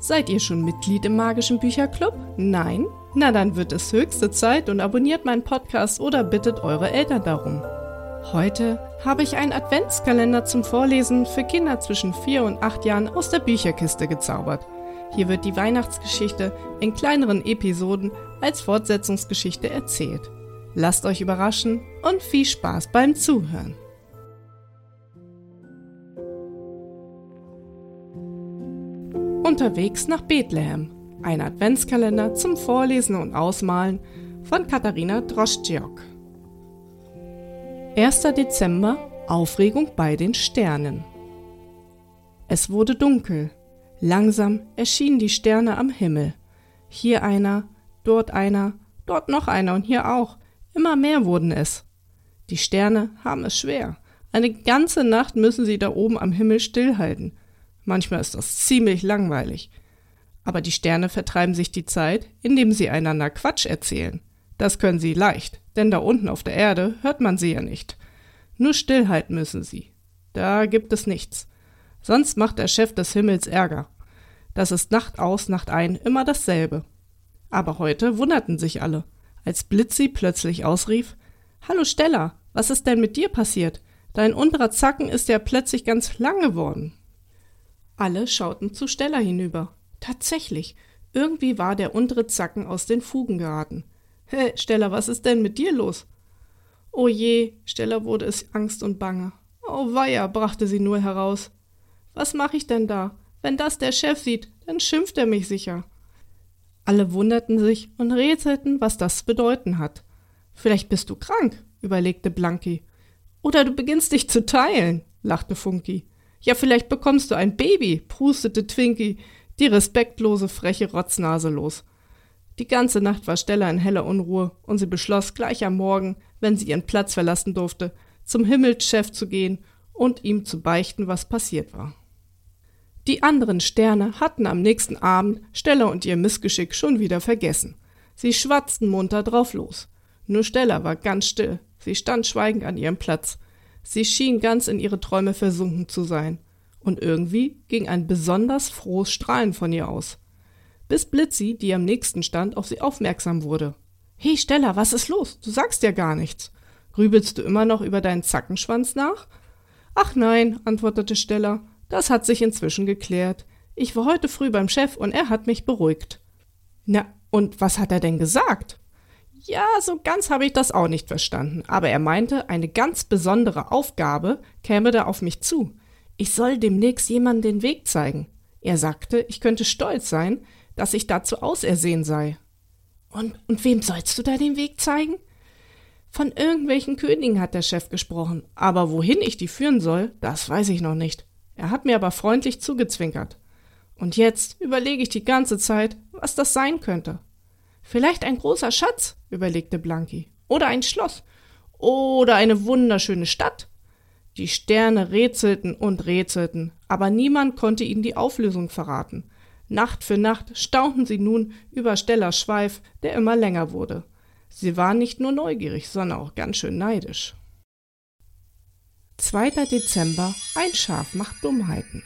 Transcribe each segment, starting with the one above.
Seid ihr schon Mitglied im magischen Bücherclub? Nein? Na dann wird es höchste Zeit und abonniert meinen Podcast oder bittet eure Eltern darum. Heute habe ich einen Adventskalender zum Vorlesen für Kinder zwischen 4 und 8 Jahren aus der Bücherkiste gezaubert. Hier wird die Weihnachtsgeschichte in kleineren Episoden als Fortsetzungsgeschichte erzählt. Lasst euch überraschen und viel Spaß beim Zuhören. Unterwegs nach Bethlehem. Ein Adventskalender zum Vorlesen und Ausmalen von Katharina Droschdziok. 1. Dezember Aufregung bei den Sternen. Es wurde dunkel. Langsam erschienen die Sterne am Himmel. Hier einer, dort einer, dort noch einer und hier auch. Immer mehr wurden es. Die Sterne haben es schwer. Eine ganze Nacht müssen sie da oben am Himmel stillhalten. Manchmal ist das ziemlich langweilig. Aber die Sterne vertreiben sich die Zeit, indem sie einander Quatsch erzählen. Das können sie leicht, denn da unten auf der Erde hört man sie ja nicht. Nur stillhalten müssen sie. Da gibt es nichts. Sonst macht der Chef des Himmels Ärger. Das ist Nacht aus, Nacht ein immer dasselbe. Aber heute wunderten sich alle, als Blitzi plötzlich ausrief Hallo Stella, was ist denn mit dir passiert? Dein unterer Zacken ist ja plötzlich ganz lang geworden. Alle schauten zu Stella hinüber. Tatsächlich, irgendwie war der untere Zacken aus den Fugen geraten. Hä, Stella, was ist denn mit dir los? Oh je, Stella wurde es Angst und Bange. Oh weia, brachte sie nur heraus. Was mache ich denn da? Wenn das der Chef sieht, dann schimpft er mich sicher. Alle wunderten sich und rätselten, was das bedeuten hat. Vielleicht bist du krank, überlegte Blanki. Oder du beginnst dich zu teilen, lachte Funky. Ja, vielleicht bekommst du ein Baby, prustete Twinkie, die respektlose, freche Rotznase los. Die ganze Nacht war Stella in heller Unruhe und sie beschloss gleich am Morgen, wenn sie ihren Platz verlassen durfte, zum Himmelschef zu gehen und ihm zu beichten, was passiert war. Die anderen Sterne hatten am nächsten Abend Stella und ihr Missgeschick schon wieder vergessen. Sie schwatzten munter drauf los. Nur Stella war ganz still. Sie stand schweigend an ihrem Platz. Sie schien ganz in ihre Träume versunken zu sein, und irgendwie ging ein besonders frohes Strahlen von ihr aus. Bis Blitzi, die am nächsten stand, auf sie aufmerksam wurde. Hey Stella, was ist los? Du sagst ja gar nichts. Grübelst du immer noch über deinen Zackenschwanz nach? Ach nein, antwortete Stella, das hat sich inzwischen geklärt. Ich war heute früh beim Chef und er hat mich beruhigt. Na, und was hat er denn gesagt? Ja, so ganz habe ich das auch nicht verstanden, aber er meinte, eine ganz besondere Aufgabe käme da auf mich zu. Ich soll demnächst jemandem den Weg zeigen. Er sagte, ich könnte stolz sein, dass ich dazu ausersehen sei. Und, und wem sollst du da den Weg zeigen? Von irgendwelchen Königen hat der Chef gesprochen, aber wohin ich die führen soll, das weiß ich noch nicht. Er hat mir aber freundlich zugezwinkert. Und jetzt überlege ich die ganze Zeit, was das sein könnte. Vielleicht ein großer Schatz, überlegte Blanki. Oder ein Schloss. Oder eine wunderschöne Stadt. Die Sterne rätselten und rätselten, aber niemand konnte ihnen die Auflösung verraten. Nacht für Nacht staunten sie nun über Stellas Schweif, der immer länger wurde. Sie waren nicht nur neugierig, sondern auch ganz schön neidisch. 2. Dezember Ein Schaf macht Dummheiten.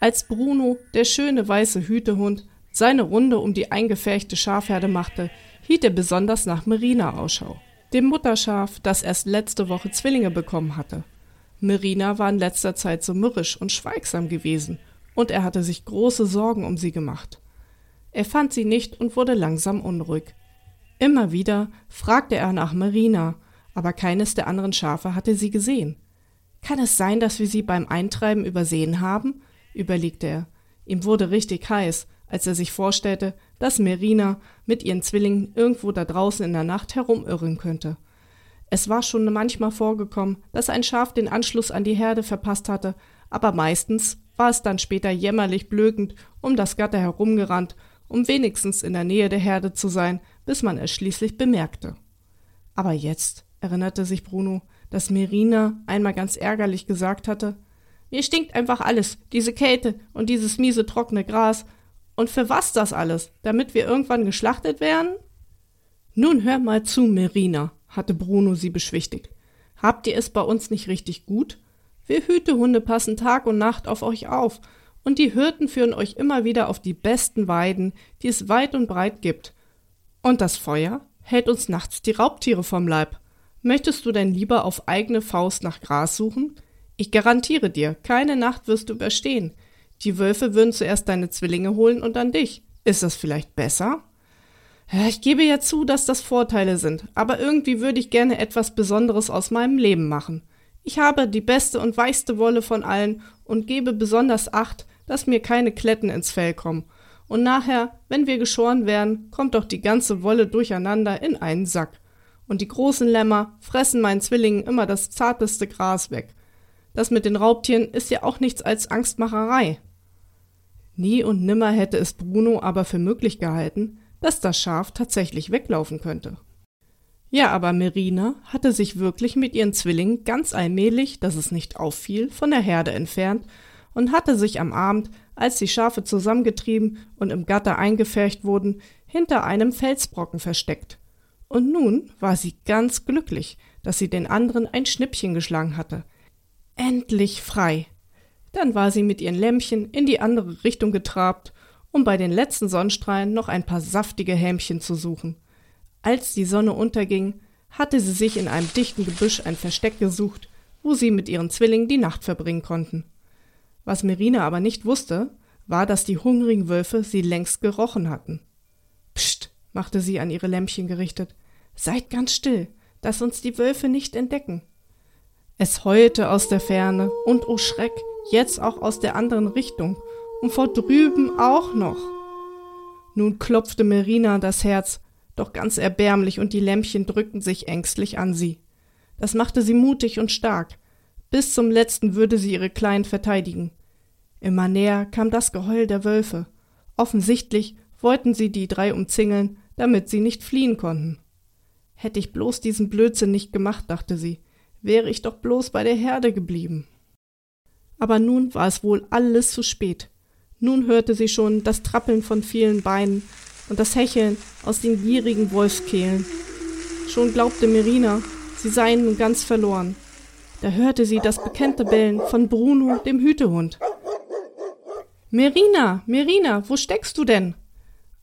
Als Bruno, der schöne weiße Hütehund, seine Runde um die eingefärchte Schafherde machte, hielt er besonders nach Merina Ausschau, dem Mutterschaf, das erst letzte Woche Zwillinge bekommen hatte. Merina war in letzter Zeit so mürrisch und schweigsam gewesen, und er hatte sich große Sorgen um sie gemacht. Er fand sie nicht und wurde langsam unruhig. Immer wieder fragte er nach Merina, aber keines der anderen Schafe hatte sie gesehen. Kann es sein, dass wir sie beim Eintreiben übersehen haben? überlegte er. Ihm wurde richtig heiß, als er sich vorstellte, dass Merina mit ihren Zwillingen irgendwo da draußen in der Nacht herumirren könnte. Es war schon manchmal vorgekommen, dass ein Schaf den Anschluss an die Herde verpasst hatte, aber meistens war es dann später jämmerlich blökend um das Gatter herumgerannt um wenigstens in der Nähe der Herde zu sein, bis man es schließlich bemerkte. Aber jetzt erinnerte sich Bruno, dass Merina einmal ganz ärgerlich gesagt hatte, mir stinkt einfach alles, diese Kälte und dieses miese trockene Gras. Und für was das alles? Damit wir irgendwann geschlachtet werden? Nun hör mal zu, Merina, hatte Bruno sie beschwichtigt. Habt ihr es bei uns nicht richtig gut? Wir Hütehunde passen Tag und Nacht auf euch auf, und die Hirten führen euch immer wieder auf die besten Weiden, die es weit und breit gibt. Und das Feuer hält uns nachts die Raubtiere vom Leib. Möchtest du denn lieber auf eigene Faust nach Gras suchen? Ich garantiere dir, keine Nacht wirst du überstehen. Die Wölfe würden zuerst deine Zwillinge holen und dann dich. Ist das vielleicht besser? Ja, ich gebe ja zu, dass das Vorteile sind, aber irgendwie würde ich gerne etwas Besonderes aus meinem Leben machen. Ich habe die beste und weichste Wolle von allen und gebe besonders Acht, dass mir keine Kletten ins Fell kommen. Und nachher, wenn wir geschoren werden, kommt doch die ganze Wolle durcheinander in einen Sack. Und die großen Lämmer fressen meinen Zwillingen immer das zarteste Gras weg. Das mit den Raubtieren ist ja auch nichts als Angstmacherei. Nie und nimmer hätte es Bruno aber für möglich gehalten, dass das Schaf tatsächlich weglaufen könnte. Ja, aber Merina hatte sich wirklich mit ihren Zwillingen ganz allmählich, dass es nicht auffiel, von der Herde entfernt und hatte sich am Abend, als die Schafe zusammengetrieben und im Gatter eingefärcht wurden, hinter einem Felsbrocken versteckt. Und nun war sie ganz glücklich, dass sie den anderen ein Schnippchen geschlagen hatte. Endlich frei. Dann war sie mit ihren Lämmchen in die andere Richtung getrabt, um bei den letzten Sonnenstrahlen noch ein paar saftige Hämchen zu suchen. Als die Sonne unterging, hatte sie sich in einem dichten Gebüsch ein Versteck gesucht, wo sie mit ihren Zwillingen die Nacht verbringen konnten. Was Merina aber nicht wusste, war, dass die hungrigen Wölfe sie längst gerochen hatten. Psst, machte sie an ihre Lämpchen gerichtet, seid ganz still, dass uns die Wölfe nicht entdecken. Es heulte aus der Ferne und oh Schreck, jetzt auch aus der anderen Richtung und vor drüben auch noch. Nun klopfte Merina das Herz, doch ganz erbärmlich, und die Lämpchen drückten sich ängstlich an sie. Das machte sie mutig und stark. Bis zum letzten würde sie ihre Kleinen verteidigen. Immer näher kam das Geheul der Wölfe. Offensichtlich wollten sie die drei umzingeln, damit sie nicht fliehen konnten. Hätte ich bloß diesen Blödsinn nicht gemacht, dachte sie, wäre ich doch bloß bei der Herde geblieben. Aber nun war es wohl alles zu spät. Nun hörte sie schon das Trappeln von vielen Beinen und das Hecheln aus den gierigen Wolfskehlen. Schon glaubte Merina, sie seien nun ganz verloren. Da hörte sie das bekannte Bellen von Bruno, dem Hütehund. Merina, Merina, wo steckst du denn?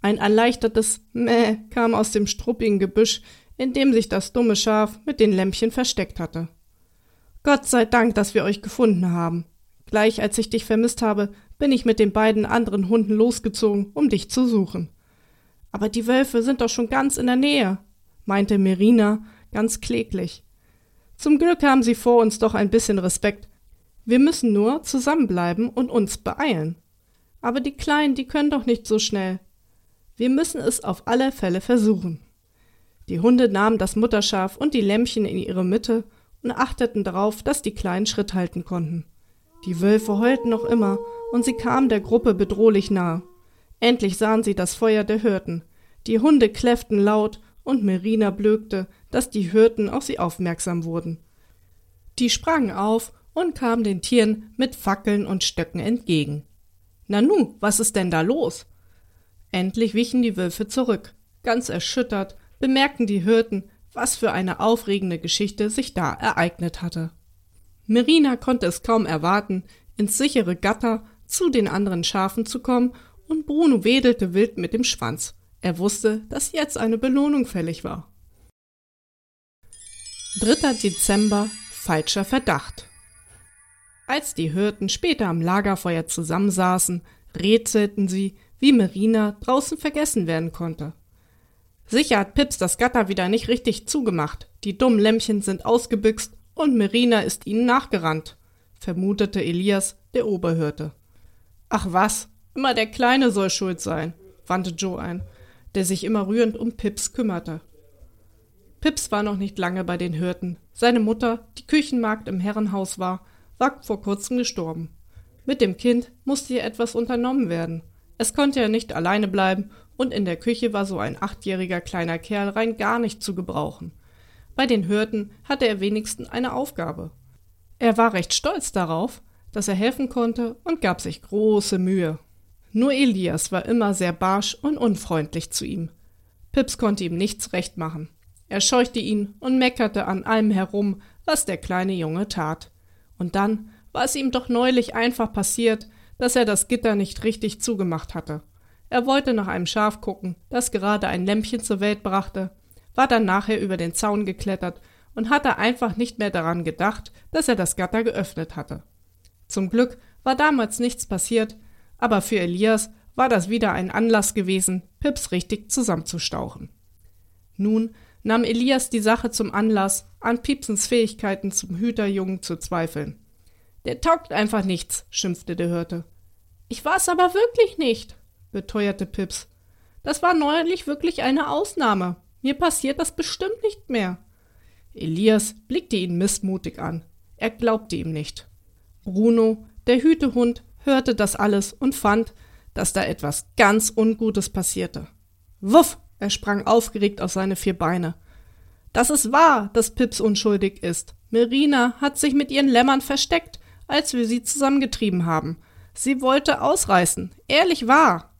Ein erleichtertes Mäh kam aus dem struppigen Gebüsch, in dem sich das dumme Schaf mit den Lämpchen versteckt hatte. Gott sei Dank, dass wir euch gefunden haben. Gleich als ich dich vermisst habe, bin ich mit den beiden anderen Hunden losgezogen, um dich zu suchen. Aber die Wölfe sind doch schon ganz in der Nähe, meinte Merina ganz kläglich. Zum Glück haben sie vor uns doch ein bisschen Respekt. Wir müssen nur zusammenbleiben und uns beeilen. Aber die Kleinen, die können doch nicht so schnell. Wir müssen es auf alle Fälle versuchen. Die Hunde nahmen das Mutterschaf und die Lämmchen in ihre Mitte und achteten darauf, dass die Kleinen Schritt halten konnten. Die Wölfe heulten noch immer, und sie kamen der Gruppe bedrohlich nahe. Endlich sahen sie das Feuer der Hirten. Die Hunde kläfften laut, und Merina blökte, dass die Hirten auf sie aufmerksam wurden. Die sprangen auf und kamen den Tieren mit Fackeln und Stöcken entgegen. Nanu, was ist denn da los? Endlich wichen die Wölfe zurück. Ganz erschüttert bemerkten die Hirten, was für eine aufregende Geschichte sich da ereignet hatte. Merina konnte es kaum erwarten, ins sichere Gatter zu den anderen Schafen zu kommen, und Bruno wedelte wild mit dem Schwanz. Er wusste, dass jetzt eine Belohnung fällig war. 3. Dezember Falscher Verdacht Als die Hirten später am Lagerfeuer zusammensaßen, rätselten sie, wie Merina draußen vergessen werden konnte. Sicher hat Pips das Gatter wieder nicht richtig zugemacht. Die dummen Lämmchen sind ausgebüxt und Merina ist ihnen nachgerannt, vermutete Elias, der Oberhirte. Ach was, immer der Kleine soll schuld sein, wandte Joe ein, der sich immer rührend um Pips kümmerte. Pips war noch nicht lange bei den Hirten. Seine Mutter, die Küchenmagd im Herrenhaus war, war vor kurzem gestorben. Mit dem Kind musste hier etwas unternommen werden. Es konnte ja nicht alleine bleiben, und in der Küche war so ein achtjähriger kleiner Kerl rein gar nicht zu gebrauchen. Bei den Hirten hatte er wenigstens eine Aufgabe. Er war recht stolz darauf, dass er helfen konnte und gab sich große Mühe. Nur Elias war immer sehr barsch und unfreundlich zu ihm. Pips konnte ihm nichts recht machen. Er scheuchte ihn und meckerte an allem herum, was der kleine Junge tat. Und dann war es ihm doch neulich einfach passiert, dass er das Gitter nicht richtig zugemacht hatte. Er wollte nach einem Schaf gucken, das gerade ein Lämpchen zur Welt brachte, war dann nachher über den Zaun geklettert und hatte einfach nicht mehr daran gedacht, dass er das Gatter geöffnet hatte. Zum Glück war damals nichts passiert, aber für Elias war das wieder ein Anlass gewesen, Pips richtig zusammenzustauchen. Nun nahm Elias die Sache zum Anlass, an Pipsens Fähigkeiten zum Hüterjungen zu zweifeln. Der taugt einfach nichts, schimpfte der Hirte. Ich war's aber wirklich nicht, beteuerte Pips. Das war neulich wirklich eine Ausnahme. Mir passiert das bestimmt nicht mehr. Elias blickte ihn missmutig an. Er glaubte ihm nicht. Bruno, der Hütehund, hörte das alles und fand, dass da etwas ganz Ungutes passierte. Wuff! Er sprang aufgeregt auf seine vier Beine. Das ist wahr, dass Pips unschuldig ist. Merina hat sich mit ihren Lämmern versteckt, als wir sie zusammengetrieben haben. Sie wollte ausreißen. Ehrlich wahr.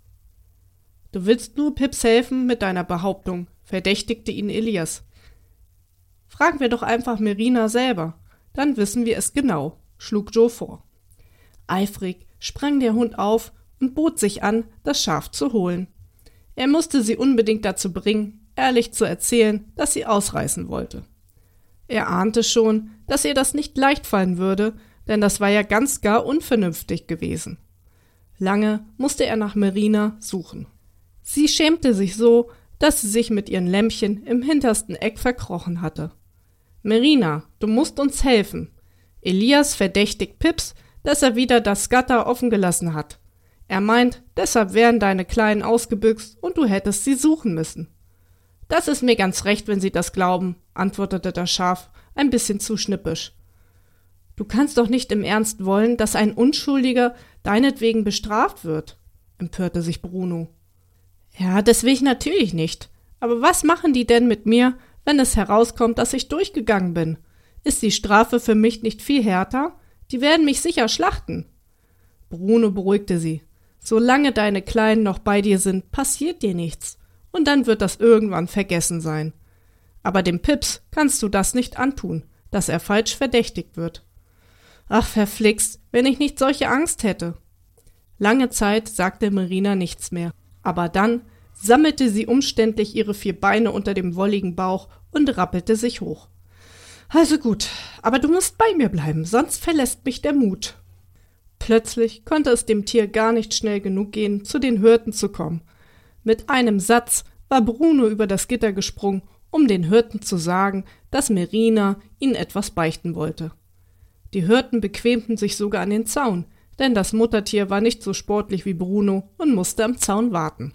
Du willst nur Pips helfen mit deiner Behauptung, verdächtigte ihn Elias. Fragen wir doch einfach Merina selber. Dann wissen wir es genau schlug Joe vor. Eifrig sprang der Hund auf und bot sich an, das Schaf zu holen. Er musste sie unbedingt dazu bringen, ehrlich zu erzählen, dass sie ausreißen wollte. Er ahnte schon, dass ihr das nicht leicht fallen würde, denn das war ja ganz gar unvernünftig gewesen. Lange musste er nach Merina suchen. Sie schämte sich so, dass sie sich mit ihren Lämpchen im hintersten Eck verkrochen hatte. Merina, du musst uns helfen. Elias verdächtigt Pips, dass er wieder das Gatter offen gelassen hat. Er meint, deshalb wären deine Kleinen ausgebüxt und du hättest sie suchen müssen. Das ist mir ganz recht, wenn Sie das glauben, antwortete das Schaf, ein bisschen zu schnippisch. Du kannst doch nicht im Ernst wollen, dass ein Unschuldiger deinetwegen bestraft wird, empörte sich Bruno. Ja, das will ich natürlich nicht. Aber was machen die denn mit mir, wenn es herauskommt, dass ich durchgegangen bin? Ist die Strafe für mich nicht viel härter? Die werden mich sicher schlachten. Bruno beruhigte sie. Solange deine Kleinen noch bei dir sind, passiert dir nichts. Und dann wird das irgendwann vergessen sein. Aber dem Pips kannst du das nicht antun, dass er falsch verdächtigt wird. Ach, verflixt, wenn ich nicht solche Angst hätte. Lange Zeit sagte Marina nichts mehr, aber dann sammelte sie umständlich ihre vier Beine unter dem wolligen Bauch und rappelte sich hoch. Also gut, aber du musst bei mir bleiben, sonst verlässt mich der Mut. Plötzlich konnte es dem Tier gar nicht schnell genug gehen, zu den Hirten zu kommen. Mit einem Satz war Bruno über das Gitter gesprungen, um den Hirten zu sagen, dass Merina ihnen etwas beichten wollte. Die Hirten bequemten sich sogar an den Zaun, denn das Muttertier war nicht so sportlich wie Bruno und musste am Zaun warten.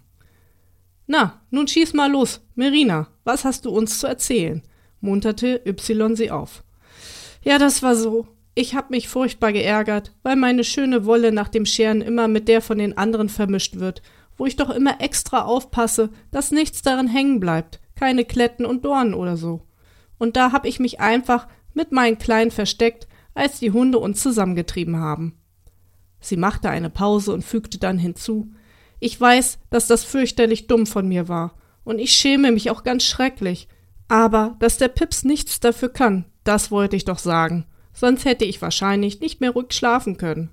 Na, nun schieß mal los, Merina, was hast du uns zu erzählen? munterte Y sie auf. Ja, das war so. Ich hab mich furchtbar geärgert, weil meine schöne Wolle nach dem Scheren immer mit der von den anderen vermischt wird, wo ich doch immer extra aufpasse, dass nichts darin hängen bleibt, keine Kletten und Dornen oder so. Und da hab ich mich einfach mit meinen Kleinen versteckt, als die Hunde uns zusammengetrieben haben. Sie machte eine Pause und fügte dann hinzu Ich weiß, dass das fürchterlich dumm von mir war, und ich schäme mich auch ganz schrecklich, aber dass der Pips nichts dafür kann, das wollte ich doch sagen, sonst hätte ich wahrscheinlich nicht mehr ruhig schlafen können.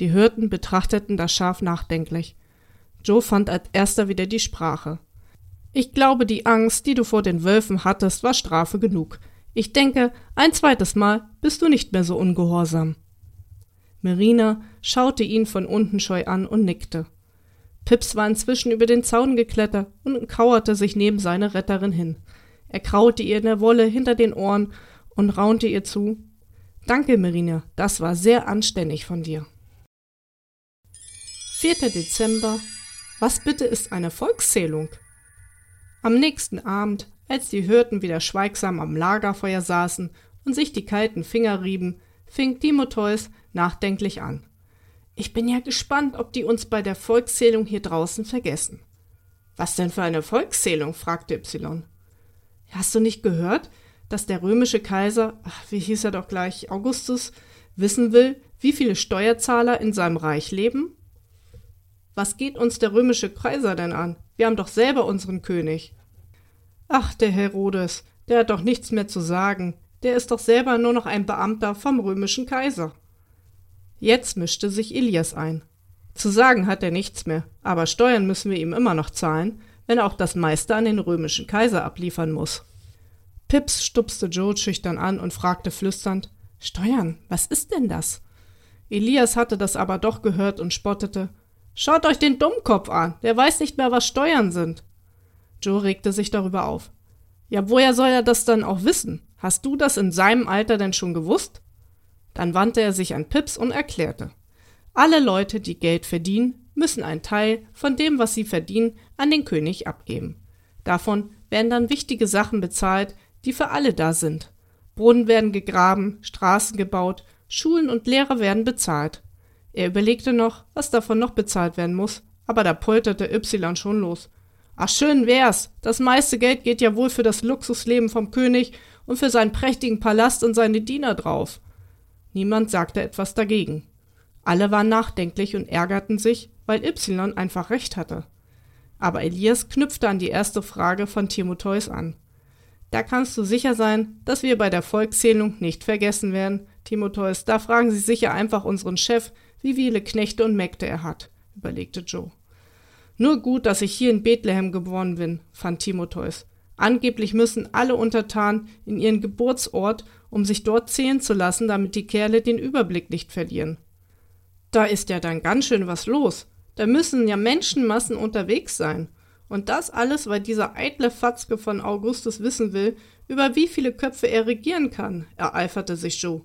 Die Hirten betrachteten das Schaf nachdenklich. Joe fand als erster wieder die Sprache. Ich glaube, die Angst, die du vor den Wölfen hattest, war Strafe genug. Ich denke, ein zweites Mal bist du nicht mehr so ungehorsam. Merina schaute ihn von unten scheu an und nickte. Pips war inzwischen über den Zaun geklettert und kauerte sich neben seine Retterin hin. Er kraute ihr in der Wolle hinter den Ohren und raunte ihr zu. Danke, Merine, das war sehr anständig von dir. 4. Dezember. Was bitte ist eine Volkszählung? Am nächsten Abend, als die Hirten wieder schweigsam am Lagerfeuer saßen und sich die kalten Finger rieben, fing Timotheus nachdenklich an. Ich bin ja gespannt, ob die uns bei der Volkszählung hier draußen vergessen. Was denn für eine Volkszählung? fragte Y. Hast du nicht gehört, dass der römische Kaiser, ach, wie hieß er doch gleich, Augustus, wissen will, wie viele Steuerzahler in seinem Reich leben? Was geht uns der römische Kaiser denn an? Wir haben doch selber unseren König. Ach, der Herodes, der hat doch nichts mehr zu sagen. Der ist doch selber nur noch ein Beamter vom römischen Kaiser. Jetzt mischte sich Elias ein. Zu sagen hat er nichts mehr, aber Steuern müssen wir ihm immer noch zahlen, wenn er auch das meiste an den römischen Kaiser abliefern muss. Pips stupste Joe schüchtern an und fragte flüsternd Steuern, was ist denn das? Elias hatte das aber doch gehört und spottete Schaut euch den Dummkopf an, der weiß nicht mehr, was Steuern sind. Joe regte sich darüber auf. Ja, woher soll er das dann auch wissen? Hast du das in seinem Alter denn schon gewusst? Dann wandte er sich an Pips und erklärte. Alle Leute, die Geld verdienen, müssen einen Teil von dem, was sie verdienen, an den König abgeben. Davon werden dann wichtige Sachen bezahlt, die für alle da sind. Brunnen werden gegraben, Straßen gebaut, Schulen und Lehrer werden bezahlt. Er überlegte noch, was davon noch bezahlt werden muss, aber da polterte Y schon los. Ach, schön wär's. Das meiste Geld geht ja wohl für das Luxusleben vom König und für seinen prächtigen Palast und seine Diener drauf. Niemand sagte etwas dagegen. Alle waren nachdenklich und ärgerten sich, weil Y einfach recht hatte. Aber Elias knüpfte an die erste Frage von Timotheus an. Da kannst du sicher sein, dass wir bei der Volkszählung nicht vergessen werden, Timotheus. Da fragen Sie sicher einfach unseren Chef, wie viele Knechte und Mägde er hat, überlegte Joe. Nur gut, dass ich hier in Bethlehem geboren bin, fand Timotheus. Angeblich müssen alle Untertanen in ihren Geburtsort, um sich dort zählen zu lassen, damit die Kerle den Überblick nicht verlieren. Da ist ja dann ganz schön was los. Da müssen ja Menschenmassen unterwegs sein. Und das alles, weil dieser eitle Fatzke von Augustus wissen will, über wie viele Köpfe er regieren kann, ereiferte sich Joe.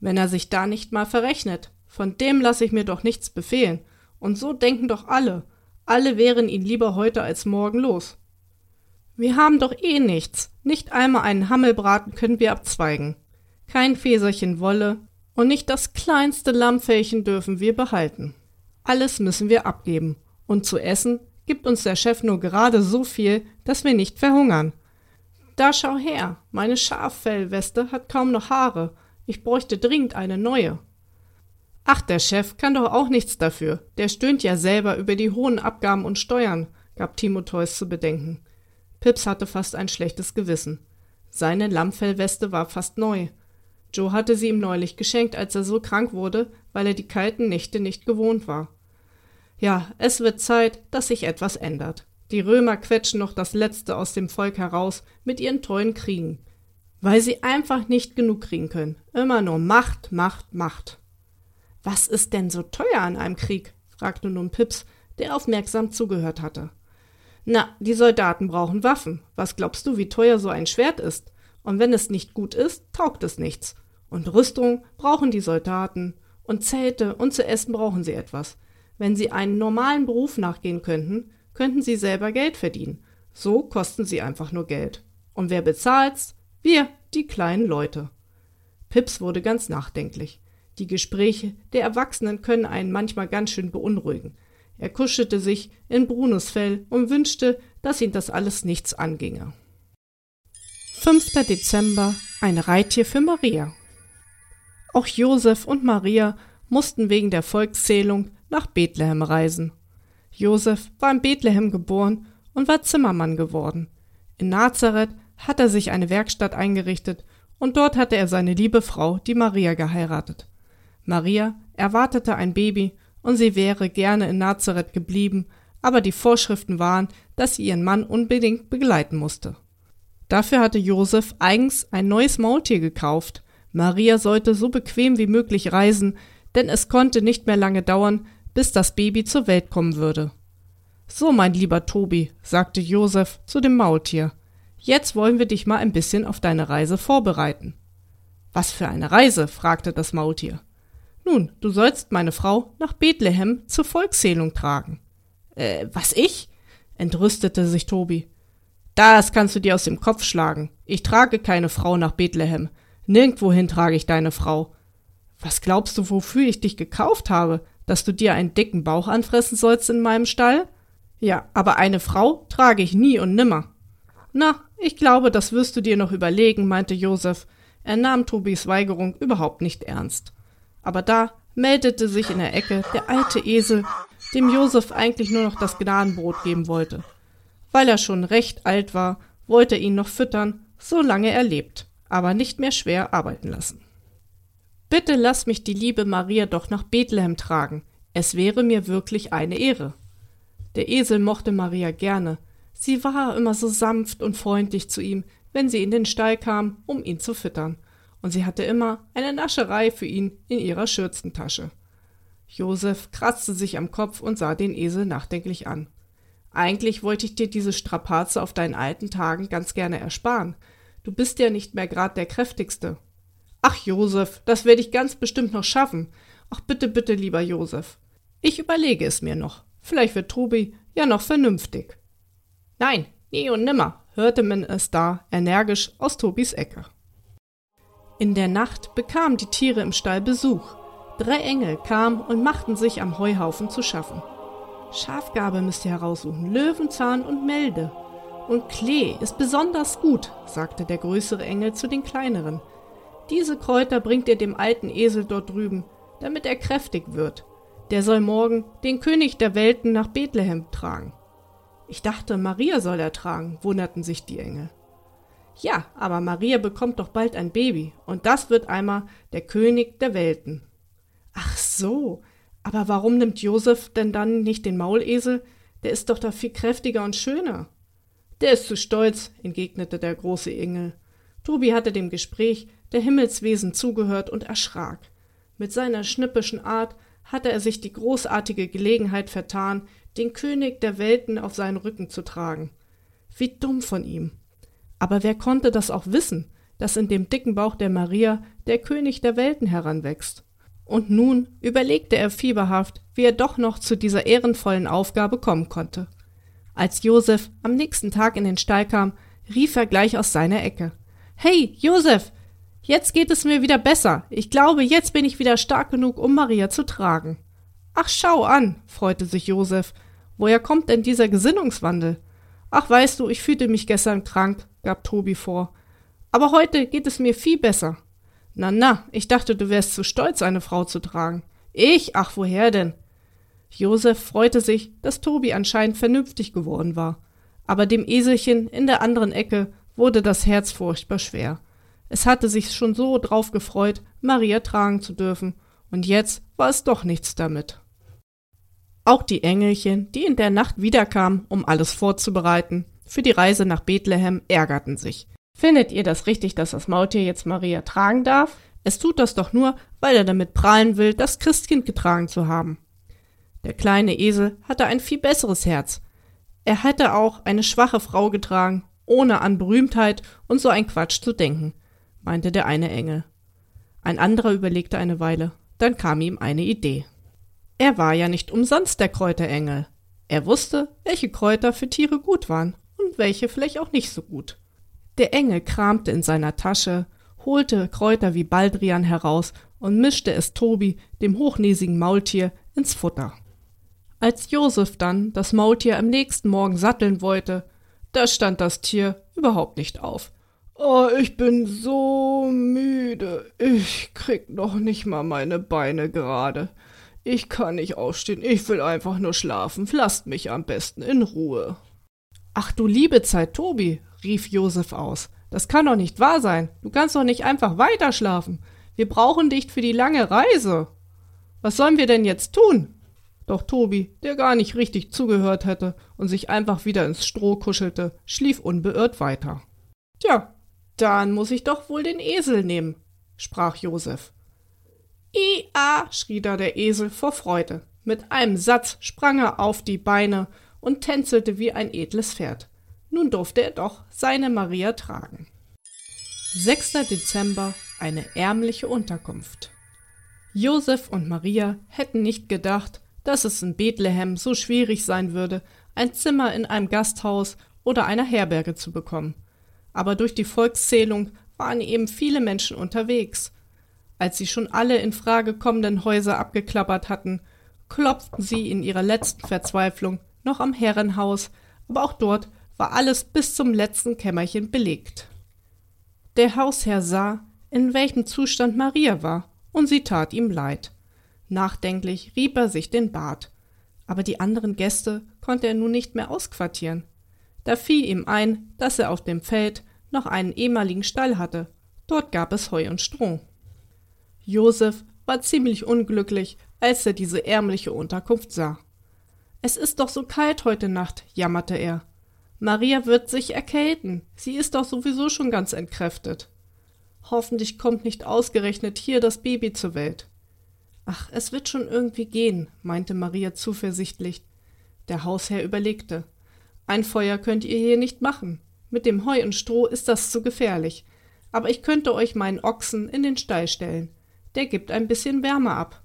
Wenn er sich da nicht mal verrechnet, von dem lasse ich mir doch nichts befehlen. Und so denken doch alle. Alle wären ihn lieber heute als morgen los. Wir haben doch eh nichts. Nicht einmal einen Hammelbraten können wir abzweigen. Kein Fäserchen Wolle und nicht das kleinste Lammfellchen dürfen wir behalten. Alles müssen wir abgeben. Und zu essen gibt uns der Chef nur gerade so viel, dass wir nicht verhungern. Da schau her, meine Schaffellweste hat kaum noch Haare. Ich bräuchte dringend eine neue. Ach, der Chef kann doch auch nichts dafür. Der stöhnt ja selber über die hohen Abgaben und Steuern, gab Timotheus zu bedenken. Pips hatte fast ein schlechtes Gewissen. Seine Lammfellweste war fast neu. Joe hatte sie ihm neulich geschenkt, als er so krank wurde, weil er die kalten Nächte nicht gewohnt war. Ja, es wird Zeit, dass sich etwas ändert. Die Römer quetschen noch das Letzte aus dem Volk heraus mit ihren tollen Kriegen. Weil sie einfach nicht genug kriegen können. Immer nur Macht, Macht, Macht. Was ist denn so teuer an einem Krieg? fragte nun Pips, der aufmerksam zugehört hatte. Na, die Soldaten brauchen Waffen. Was glaubst du, wie teuer so ein Schwert ist? Und wenn es nicht gut ist, taugt es nichts. Und Rüstung brauchen die Soldaten. Und Zelte und zu essen brauchen sie etwas. Wenn sie einen normalen Beruf nachgehen könnten, könnten sie selber Geld verdienen. So kosten sie einfach nur Geld. Und wer bezahlt's? Wir, die kleinen Leute. Pips wurde ganz nachdenklich. Die Gespräche der Erwachsenen können einen manchmal ganz schön beunruhigen. Er kuschelte sich in Brunos Fell und wünschte, dass ihn das alles nichts anginge. 5. Dezember ein Reittier für Maria. Auch Josef und Maria mussten wegen der Volkszählung nach Bethlehem reisen. Josef war in Bethlehem geboren und war Zimmermann geworden. In Nazareth hat er sich eine Werkstatt eingerichtet und dort hatte er seine liebe Frau, die Maria, geheiratet. Maria erwartete ein Baby und sie wäre gerne in Nazareth geblieben, aber die Vorschriften waren, dass sie ihren Mann unbedingt begleiten musste. Dafür hatte Josef eigens ein neues Maultier gekauft. Maria sollte so bequem wie möglich reisen, denn es konnte nicht mehr lange dauern, bis das Baby zur Welt kommen würde. So, mein lieber Tobi, sagte Josef zu dem Maultier, jetzt wollen wir dich mal ein bisschen auf deine Reise vorbereiten. Was für eine Reise? fragte das Maultier. Nun, du sollst meine Frau nach Bethlehem zur Volkszählung tragen. Äh, was ich? entrüstete sich Tobi. Das kannst du dir aus dem Kopf schlagen. Ich trage keine Frau nach Bethlehem. Nirgendwohin trage ich deine Frau. Was glaubst du, wofür ich dich gekauft habe? dass du dir einen dicken Bauch anfressen sollst in meinem Stall? Ja, aber eine Frau trage ich nie und nimmer. Na, ich glaube, das wirst du dir noch überlegen, meinte Josef. Er nahm Tobis Weigerung überhaupt nicht ernst. Aber da meldete sich in der Ecke der alte Esel, dem Josef eigentlich nur noch das Gnadenbrot geben wollte. Weil er schon recht alt war, wollte er ihn noch füttern, solange er lebt, aber nicht mehr schwer arbeiten lassen. Bitte lass mich die liebe Maria doch nach Bethlehem tragen. Es wäre mir wirklich eine Ehre. Der Esel mochte Maria gerne. Sie war immer so sanft und freundlich zu ihm, wenn sie in den Stall kam, um ihn zu füttern. Und sie hatte immer eine Nascherei für ihn in ihrer Schürzentasche. Josef kratzte sich am Kopf und sah den Esel nachdenklich an. Eigentlich wollte ich dir diese Strapaze auf deinen alten Tagen ganz gerne ersparen. Du bist ja nicht mehr grad der kräftigste. Ach, Josef, das werde ich ganz bestimmt noch schaffen. Ach, bitte, bitte, lieber Josef. Ich überlege es mir noch. Vielleicht wird Tobi ja noch vernünftig. Nein, nie und nimmer, hörte man es da energisch aus Tobis Ecke. In der Nacht bekamen die Tiere im Stall Besuch. Drei Engel kamen und machten sich am Heuhaufen zu schaffen. Schafgabe müsst ihr heraussuchen, Löwenzahn und Melde. Und Klee ist besonders gut, sagte der größere Engel zu den kleineren. Diese Kräuter bringt ihr dem alten Esel dort drüben, damit er kräftig wird. Der soll morgen den König der Welten nach Bethlehem tragen. Ich dachte, Maria soll er tragen, wunderten sich die Engel. Ja, aber Maria bekommt doch bald ein Baby, und das wird einmal der König der Welten. Ach so, aber warum nimmt Josef denn dann nicht den Maulesel? Der ist doch da viel kräftiger und schöner. Der ist zu stolz, entgegnete der große Engel. Tobi hatte dem Gespräch der Himmelswesen zugehört und erschrak. Mit seiner schnippischen Art hatte er sich die großartige Gelegenheit vertan, den König der Welten auf seinen Rücken zu tragen. Wie dumm von ihm. Aber wer konnte das auch wissen, dass in dem dicken Bauch der Maria der König der Welten heranwächst? Und nun überlegte er fieberhaft, wie er doch noch zu dieser ehrenvollen Aufgabe kommen konnte. Als Josef am nächsten Tag in den Stall kam, rief er gleich aus seiner Ecke. Hey, Josef, Jetzt geht es mir wieder besser. Ich glaube, jetzt bin ich wieder stark genug, um Maria zu tragen. Ach, schau an, freute sich Josef. Woher kommt denn dieser Gesinnungswandel? Ach, weißt du, ich fühlte mich gestern krank, gab Tobi vor. Aber heute geht es mir viel besser. Na, na, ich dachte, du wärst zu stolz, eine Frau zu tragen. Ich? Ach, woher denn? Josef freute sich, dass Tobi anscheinend vernünftig geworden war. Aber dem Eselchen in der anderen Ecke wurde das Herz furchtbar schwer. Es hatte sich schon so drauf gefreut, Maria tragen zu dürfen, und jetzt war es doch nichts damit. Auch die Engelchen, die in der Nacht wiederkamen, um alles vorzubereiten, für die Reise nach Bethlehem, ärgerten sich. Findet ihr das richtig, dass das Maultier jetzt Maria tragen darf? Es tut das doch nur, weil er damit prahlen will, das Christkind getragen zu haben. Der kleine Esel hatte ein viel besseres Herz. Er hätte auch eine schwache Frau getragen, ohne an Berühmtheit und so ein Quatsch zu denken meinte der eine Engel. Ein anderer überlegte eine Weile, dann kam ihm eine Idee. Er war ja nicht umsonst der Kräuterengel. Er wusste, welche Kräuter für Tiere gut waren welche vielleicht auch nicht so gut. Der Engel kramte in seiner Tasche, holte Kräuter wie Baldrian heraus und mischte es Tobi, dem hochnäsigen Maultier, ins Futter. Als Josef dann das Maultier am nächsten Morgen satteln wollte, da stand das Tier überhaupt nicht auf. Oh, ich bin so müde. Ich krieg noch nicht mal meine Beine gerade. Ich kann nicht aufstehen. Ich will einfach nur schlafen. Lasst mich am besten in Ruhe. Ach du liebe Zeit, Tobi, rief Josef aus. Das kann doch nicht wahr sein. Du kannst doch nicht einfach weiter schlafen. Wir brauchen dich für die lange Reise. Was sollen wir denn jetzt tun? Doch Tobi, der gar nicht richtig zugehört hätte und sich einfach wieder ins Stroh kuschelte, schlief unbeirrt weiter. Tja, dann muss ich doch wohl den Esel nehmen, sprach Josef. Ia, schrie da der Esel vor Freude. Mit einem Satz sprang er auf die Beine und tänzelte wie ein edles Pferd. Nun durfte er doch seine Maria tragen. 6. Dezember, eine ärmliche Unterkunft. Josef und Maria hätten nicht gedacht, dass es in Bethlehem so schwierig sein würde, ein Zimmer in einem Gasthaus oder einer Herberge zu bekommen aber durch die Volkszählung waren eben viele Menschen unterwegs. Als sie schon alle in Frage kommenden Häuser abgeklappert hatten, klopften sie in ihrer letzten Verzweiflung noch am Herrenhaus, aber auch dort war alles bis zum letzten Kämmerchen belegt. Der Hausherr sah, in welchem Zustand Maria war, und sie tat ihm leid. Nachdenklich rieb er sich den Bart. Aber die anderen Gäste konnte er nun nicht mehr ausquartieren. Da fiel ihm ein, dass er auf dem Feld noch einen ehemaligen Stall hatte. Dort gab es Heu und Stroh. Josef war ziemlich unglücklich, als er diese ärmliche Unterkunft sah. Es ist doch so kalt heute Nacht, jammerte er. Maria wird sich erkälten. Sie ist doch sowieso schon ganz entkräftet. Hoffentlich kommt nicht ausgerechnet hier das Baby zur Welt. Ach, es wird schon irgendwie gehen, meinte Maria zuversichtlich. Der Hausherr überlegte. Ein Feuer könnt ihr hier nicht machen. Mit dem Heu und Stroh ist das zu gefährlich. Aber ich könnte euch meinen Ochsen in den Stall stellen. Der gibt ein bisschen Wärme ab.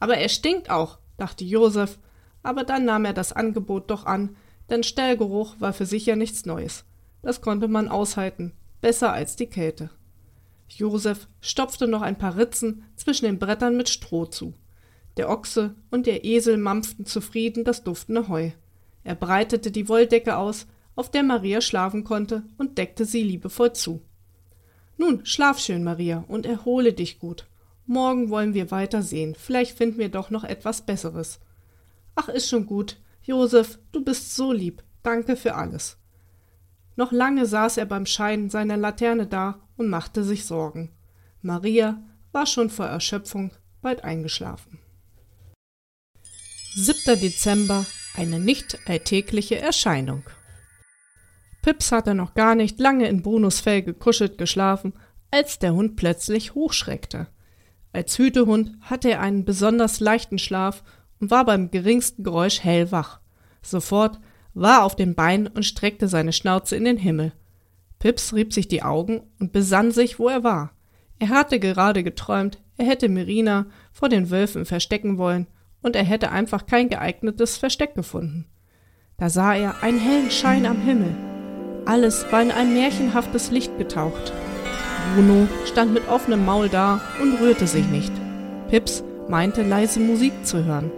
Aber er stinkt auch, dachte Josef, aber dann nahm er das Angebot doch an, denn Stallgeruch war für sich ja nichts Neues. Das konnte man aushalten, besser als die Kälte. Josef stopfte noch ein paar Ritzen zwischen den Brettern mit Stroh zu. Der Ochse und der Esel mampften zufrieden das duftende Heu. Er breitete die Wolldecke aus, auf der Maria schlafen konnte, und deckte sie liebevoll zu. Nun, schlaf schön, Maria, und erhole dich gut. Morgen wollen wir weiter sehen. Vielleicht finden wir doch noch etwas Besseres. Ach, ist schon gut. Josef, du bist so lieb. Danke für alles. Noch lange saß er beim Schein seiner Laterne da und machte sich Sorgen. Maria war schon vor Erschöpfung bald eingeschlafen. 7. Dezember eine nicht alltägliche Erscheinung. Pips hatte noch gar nicht lange in Brunos Fell gekuschelt geschlafen, als der Hund plötzlich hochschreckte. Als Hütehund hatte er einen besonders leichten Schlaf und war beim geringsten Geräusch hellwach. Sofort war er auf den Beinen und streckte seine Schnauze in den Himmel. Pips rieb sich die Augen und besann sich, wo er war. Er hatte gerade geträumt, er hätte Mirina vor den Wölfen verstecken wollen, und er hätte einfach kein geeignetes Versteck gefunden. Da sah er einen hellen Schein am Himmel. Alles war in ein märchenhaftes Licht getaucht. Bruno stand mit offenem Maul da und rührte sich nicht. Pips meinte leise Musik zu hören.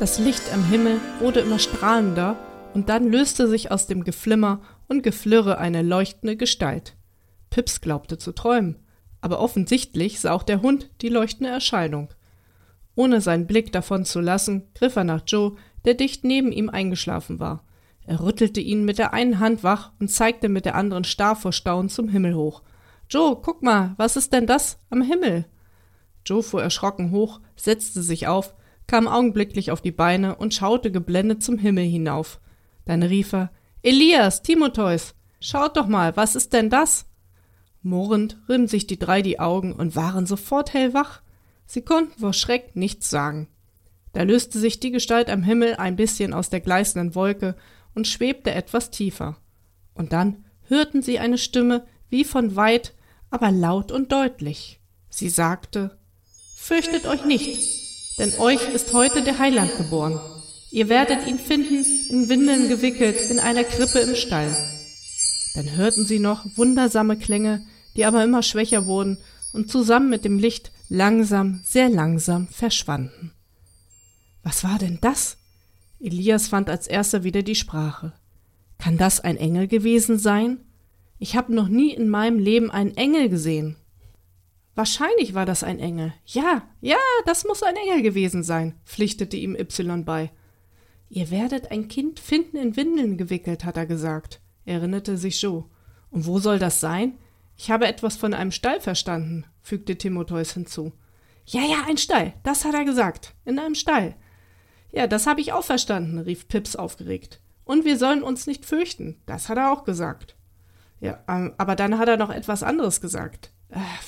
Das Licht am Himmel wurde immer strahlender und dann löste sich aus dem Geflimmer und Geflirre eine leuchtende Gestalt. Pips glaubte zu träumen, aber offensichtlich sah auch der Hund die leuchtende Erscheinung. Ohne seinen Blick davon zu lassen, griff er nach Joe, der dicht neben ihm eingeschlafen war. Er rüttelte ihn mit der einen Hand wach und zeigte mit der anderen starr vor Staunen zum Himmel hoch. Joe, guck mal, was ist denn das am Himmel? Joe fuhr erschrocken hoch, setzte sich auf, kam augenblicklich auf die Beine und schaute geblendet zum Himmel hinauf. Dann rief er Elias, Timotheus, schaut doch mal, was ist denn das? Murrend rieben sich die drei die Augen und waren sofort hellwach. Sie konnten vor Schreck nichts sagen. Da löste sich die Gestalt am Himmel ein bisschen aus der gleißenden Wolke und schwebte etwas tiefer. Und dann hörten sie eine Stimme wie von weit aber laut und deutlich. Sie sagte, Fürchtet euch nicht, denn euch ist heute der Heiland geboren. Ihr werdet ihn finden, in Windeln gewickelt, in einer Krippe im Stall. Dann hörten sie noch wundersame Klänge, die aber immer schwächer wurden und zusammen mit dem Licht langsam, sehr langsam verschwanden. Was war denn das? Elias fand als erster wieder die Sprache. Kann das ein Engel gewesen sein? Ich habe noch nie in meinem Leben einen Engel gesehen. Wahrscheinlich war das ein Engel. Ja, ja, das muss ein Engel gewesen sein, pflichtete ihm Y bei. Ihr werdet ein Kind finden in Windeln gewickelt, hat er gesagt, erinnerte sich Joe. Und wo soll das sein? Ich habe etwas von einem Stall verstanden, fügte Timotheus hinzu. Ja, ja, ein Stall, das hat er gesagt. In einem Stall. Ja, das habe ich auch verstanden, rief Pips aufgeregt. Und wir sollen uns nicht fürchten, das hat er auch gesagt. Ja, ähm, aber dann hat er noch etwas anderes gesagt.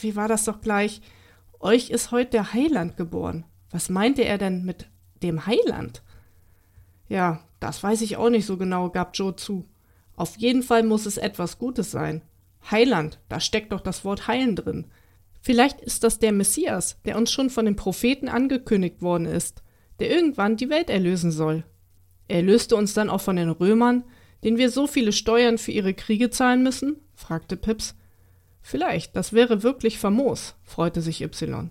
Wie war das doch gleich? Euch ist heute der Heiland geboren. Was meinte er denn mit dem Heiland? Ja, das weiß ich auch nicht so genau, gab Joe zu. Auf jeden Fall muss es etwas Gutes sein. Heiland, da steckt doch das Wort heilen drin. Vielleicht ist das der Messias, der uns schon von den Propheten angekündigt worden ist, der irgendwann die Welt erlösen soll. Er löste uns dann auch von den Römern, den wir so viele Steuern für ihre Kriege zahlen müssen? fragte Pips. Vielleicht, das wäre wirklich famos, freute sich Y.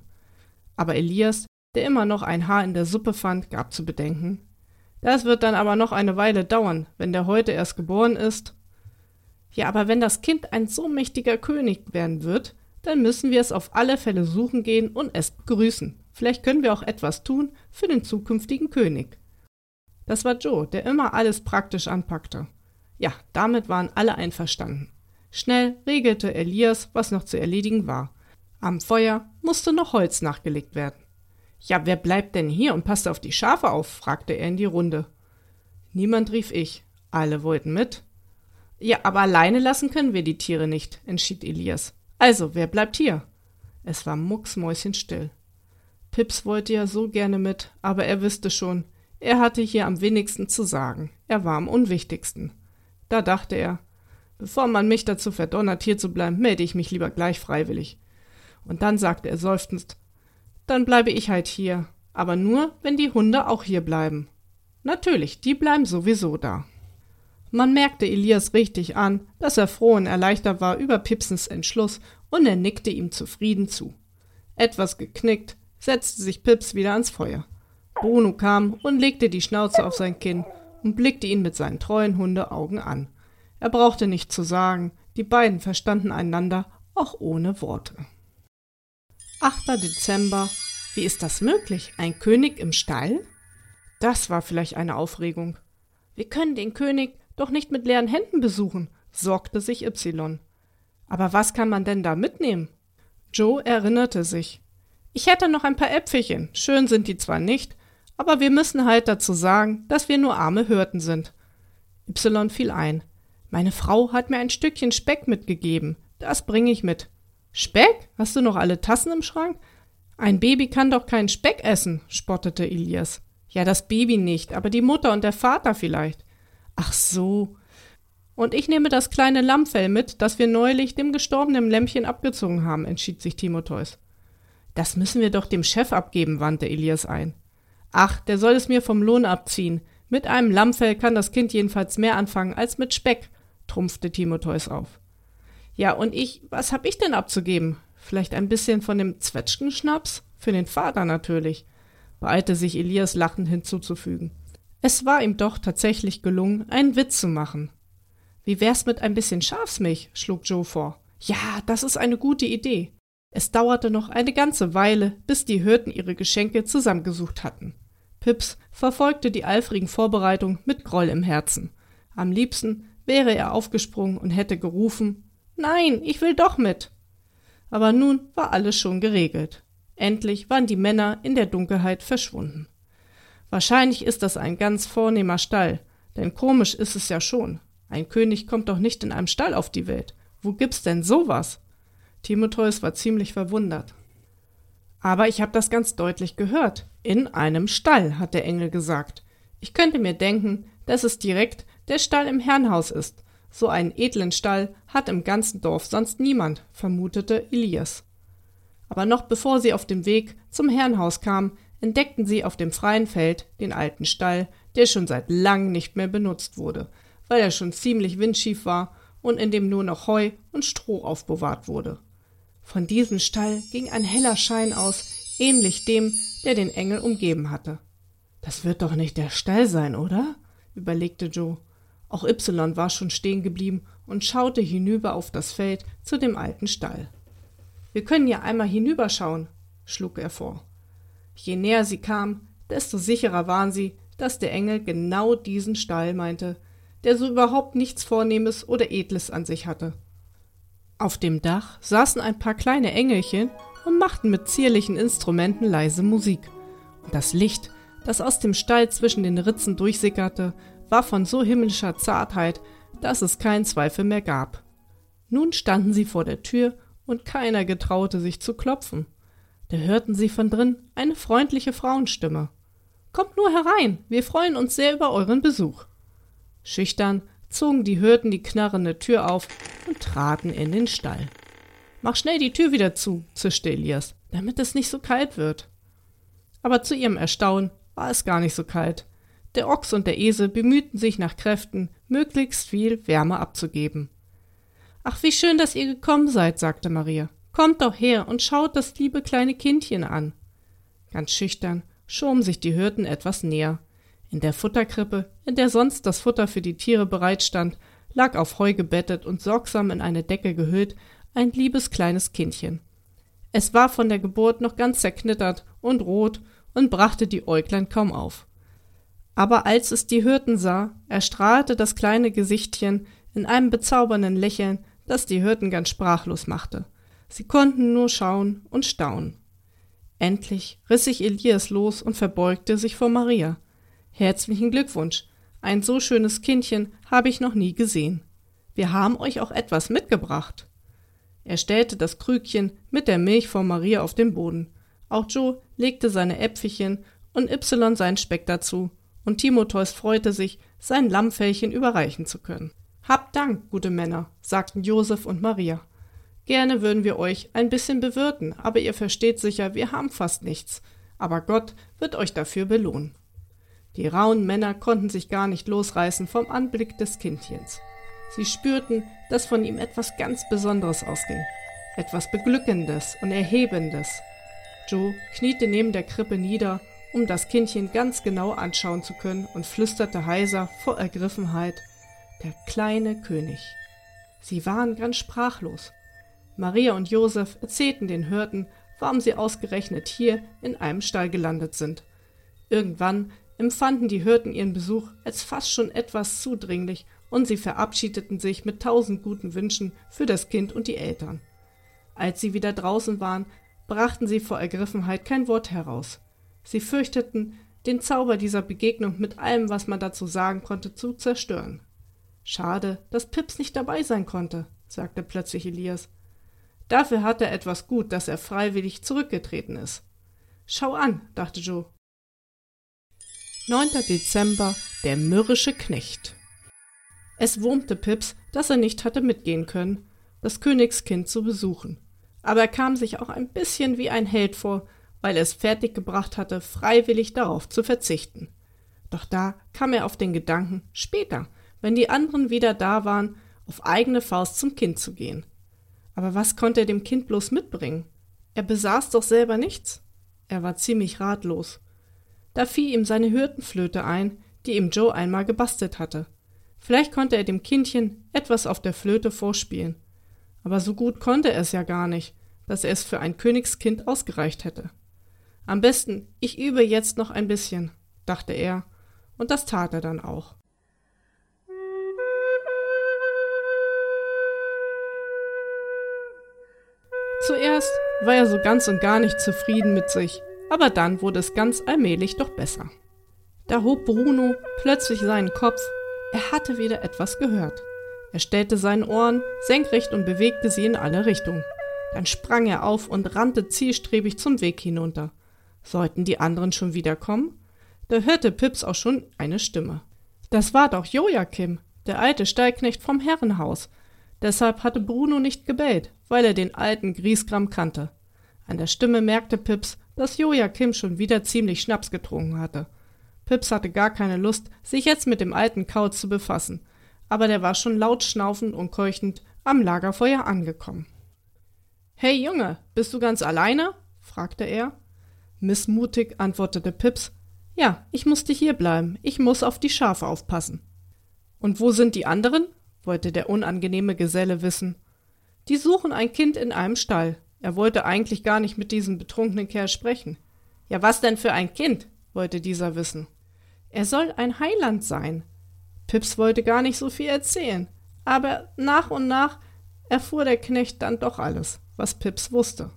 Aber Elias der immer noch ein Haar in der Suppe fand, gab zu bedenken. Das wird dann aber noch eine Weile dauern, wenn der heute erst geboren ist. Ja, aber wenn das Kind ein so mächtiger König werden wird, dann müssen wir es auf alle Fälle suchen gehen und es begrüßen. Vielleicht können wir auch etwas tun für den zukünftigen König. Das war Joe, der immer alles praktisch anpackte. Ja, damit waren alle einverstanden. Schnell regelte Elias, was noch zu erledigen war. Am Feuer musste noch Holz nachgelegt werden. Ja, wer bleibt denn hier und passt auf die Schafe auf? fragte er in die Runde. Niemand rief ich. Alle wollten mit. Ja, aber alleine lassen können wir die Tiere nicht, entschied Elias. Also, wer bleibt hier? Es war mucksmäuschenstill. Pips wollte ja so gerne mit, aber er wüsste schon, er hatte hier am wenigsten zu sagen. Er war am unwichtigsten. Da dachte er, bevor man mich dazu verdonnert, hier zu bleiben, melde ich mich lieber gleich freiwillig. Und dann sagte er seufzend, dann bleibe ich halt hier. Aber nur, wenn die Hunde auch hier bleiben. Natürlich, die bleiben sowieso da. Man merkte Elias richtig an, dass er froh und erleichtert war über Pipsens Entschluss und er nickte ihm zufrieden zu. Etwas geknickt, setzte sich Pips wieder ans Feuer. Bruno kam und legte die Schnauze auf sein Kinn und blickte ihn mit seinen treuen Hundeaugen an. Er brauchte nicht zu sagen, die beiden verstanden einander auch ohne Worte. 8. Dezember. Wie ist das möglich? Ein König im Stall? Das war vielleicht eine Aufregung. Wir können den König doch nicht mit leeren Händen besuchen, sorgte sich Y. Aber was kann man denn da mitnehmen? Joe erinnerte sich. Ich hätte noch ein paar Äpfelchen. Schön sind die zwar nicht, aber wir müssen halt dazu sagen, dass wir nur arme Hürden sind. Y fiel ein. Meine Frau hat mir ein Stückchen Speck mitgegeben. Das bringe ich mit. Speck? Hast du noch alle Tassen im Schrank? Ein Baby kann doch keinen Speck essen, spottete Elias. Ja, das Baby nicht, aber die Mutter und der Vater vielleicht. Ach so. Und ich nehme das kleine Lammfell mit, das wir neulich dem gestorbenen Lämpchen abgezogen haben, entschied sich Timotheus. Das müssen wir doch dem Chef abgeben, wandte Elias ein. Ach, der soll es mir vom Lohn abziehen. Mit einem Lammfell kann das Kind jedenfalls mehr anfangen als mit Speck, trumpfte Timotheus auf. Ja, und ich, was hab ich denn abzugeben? Vielleicht ein bisschen von dem Zwetschgenschnaps? Für den Vater natürlich, beeilte sich Elias lachend hinzuzufügen. Es war ihm doch tatsächlich gelungen, einen Witz zu machen. Wie wär's mit ein bisschen Schafsmilch? schlug Joe vor. Ja, das ist eine gute Idee. Es dauerte noch eine ganze Weile, bis die Hirten ihre Geschenke zusammengesucht hatten. Pips verfolgte die eifrigen Vorbereitungen mit Groll im Herzen. Am liebsten wäre er aufgesprungen und hätte gerufen Nein, ich will doch mit. Aber nun war alles schon geregelt. Endlich waren die Männer in der Dunkelheit verschwunden. Wahrscheinlich ist das ein ganz vornehmer Stall, denn komisch ist es ja schon. Ein König kommt doch nicht in einem Stall auf die Welt. Wo gibt's denn sowas? Timotheus war ziemlich verwundert. Aber ich habe das ganz deutlich gehört. In einem Stall, hat der Engel gesagt. Ich könnte mir denken, dass es direkt der Stall im Herrenhaus ist. So einen edlen Stall hat im ganzen Dorf sonst niemand, vermutete Elias. Aber noch bevor sie auf dem Weg zum Herrenhaus kamen, entdeckten sie auf dem freien Feld den alten Stall, der schon seit langem nicht mehr benutzt wurde, weil er schon ziemlich windschief war und in dem nur noch Heu und Stroh aufbewahrt wurde. Von diesem Stall ging ein heller Schein aus, ähnlich dem, der den Engel umgeben hatte. Das wird doch nicht der Stall sein, oder? überlegte Joe. Auch Y war schon stehen geblieben und schaute hinüber auf das Feld zu dem alten Stall. Wir können ja einmal hinüberschauen, schlug er vor. Je näher sie kam, desto sicherer waren sie, dass der Engel genau diesen Stall meinte, der so überhaupt nichts Vornehmes oder Edles an sich hatte. Auf dem Dach saßen ein paar kleine Engelchen und machten mit zierlichen Instrumenten leise Musik. Und das Licht, das aus dem Stall zwischen den Ritzen durchsickerte, war von so himmlischer Zartheit, dass es keinen Zweifel mehr gab. Nun standen sie vor der Tür und keiner getraute sich zu klopfen. Da hörten sie von drin eine freundliche Frauenstimme. Kommt nur herein, wir freuen uns sehr über euren Besuch. Schüchtern zogen die Hirten die knarrende Tür auf und traten in den Stall. Mach schnell die Tür wieder zu, zischte Elias, damit es nicht so kalt wird. Aber zu ihrem Erstaunen war es gar nicht so kalt. Der Ochs und der Esel bemühten sich nach Kräften, möglichst viel Wärme abzugeben. Ach, wie schön, dass ihr gekommen seid, sagte Maria. Kommt doch her und schaut das liebe kleine Kindchen an. Ganz schüchtern schoben sich die Hirten etwas näher. In der Futterkrippe, in der sonst das Futter für die Tiere bereitstand, lag auf Heu gebettet und sorgsam in eine Decke gehüllt ein liebes kleines Kindchen. Es war von der Geburt noch ganz zerknittert und rot und brachte die Äuglein kaum auf. Aber als es die Hirten sah, erstrahlte das kleine Gesichtchen in einem bezaubernden Lächeln, das die Hirten ganz sprachlos machte. Sie konnten nur schauen und staunen. Endlich riss sich Elias los und verbeugte sich vor Maria. Herzlichen Glückwunsch. Ein so schönes Kindchen habe ich noch nie gesehen. Wir haben euch auch etwas mitgebracht. Er stellte das Krügchen mit der Milch vor Maria auf den Boden. Auch Joe legte seine Äpfelchen und Y seinen Speck dazu, und Timotheus freute sich, sein Lammfellchen überreichen zu können. Habt Dank, gute Männer, sagten Josef und Maria. Gerne würden wir euch ein bisschen bewirten, aber ihr versteht sicher, wir haben fast nichts. Aber Gott wird euch dafür belohnen. Die rauen Männer konnten sich gar nicht losreißen vom Anblick des Kindchens. Sie spürten, dass von ihm etwas ganz Besonderes ausging, etwas Beglückendes und Erhebendes. Joe kniete neben der Krippe nieder, um das Kindchen ganz genau anschauen zu können, und flüsterte heiser vor Ergriffenheit Der kleine König. Sie waren ganz sprachlos. Maria und Josef erzählten den Hirten, warum sie ausgerechnet hier in einem Stall gelandet sind. Irgendwann empfanden die Hirten ihren Besuch als fast schon etwas zudringlich und sie verabschiedeten sich mit tausend guten Wünschen für das Kind und die Eltern. Als sie wieder draußen waren, brachten sie vor Ergriffenheit kein Wort heraus. Sie fürchteten, den Zauber dieser Begegnung mit allem, was man dazu sagen konnte, zu zerstören. Schade, dass Pips nicht dabei sein konnte, sagte plötzlich Elias. Dafür hat er etwas gut, dass er freiwillig zurückgetreten ist. Schau an, dachte Joe. 9. Dezember, der mürrische Knecht. Es wurmte Pips, dass er nicht hatte mitgehen können, das Königskind zu besuchen. Aber er kam sich auch ein bisschen wie ein Held vor, weil er es fertiggebracht hatte, freiwillig darauf zu verzichten. Doch da kam er auf den Gedanken, später, wenn die anderen wieder da waren, auf eigene Faust zum Kind zu gehen. Aber was konnte er dem Kind bloß mitbringen? Er besaß doch selber nichts. Er war ziemlich ratlos. Da fiel ihm seine Hürtenflöte ein, die ihm Joe einmal gebastelt hatte. Vielleicht konnte er dem Kindchen etwas auf der Flöte vorspielen. Aber so gut konnte er es ja gar nicht, dass er es für ein Königskind ausgereicht hätte. Am besten, ich übe jetzt noch ein bisschen, dachte er, und das tat er dann auch. Zuerst war er so ganz und gar nicht zufrieden mit sich, aber dann wurde es ganz allmählich doch besser. Da hob Bruno plötzlich seinen Kopf er hatte wieder etwas gehört. Er stellte seine Ohren senkrecht und bewegte sie in alle Richtungen. Dann sprang er auf und rannte zielstrebig zum Weg hinunter. Sollten die anderen schon wiederkommen? Da hörte Pips auch schon eine Stimme. Das war doch Joachim, der alte Stallknecht vom Herrenhaus. Deshalb hatte Bruno nicht gebellt, weil er den alten Griesgram kannte. An der Stimme merkte Pips, dass Joachim schon wieder ziemlich Schnaps getrunken hatte. Pips hatte gar keine Lust, sich jetzt mit dem alten Kauz zu befassen, aber der war schon laut schnaufend und keuchend am Lagerfeuer angekommen. Hey Junge, bist du ganz alleine? fragte er. Missmutig antwortete Pips. Ja, ich musste hier bleiben. Ich muss auf die Schafe aufpassen. Und wo sind die anderen? wollte der unangenehme Geselle wissen. Die suchen ein Kind in einem Stall. Er wollte eigentlich gar nicht mit diesem betrunkenen Kerl sprechen. Ja, was denn für ein Kind? wollte dieser wissen. Er soll ein Heiland sein. Pips wollte gar nicht so viel erzählen, aber nach und nach erfuhr der Knecht dann doch alles, was Pips wusste.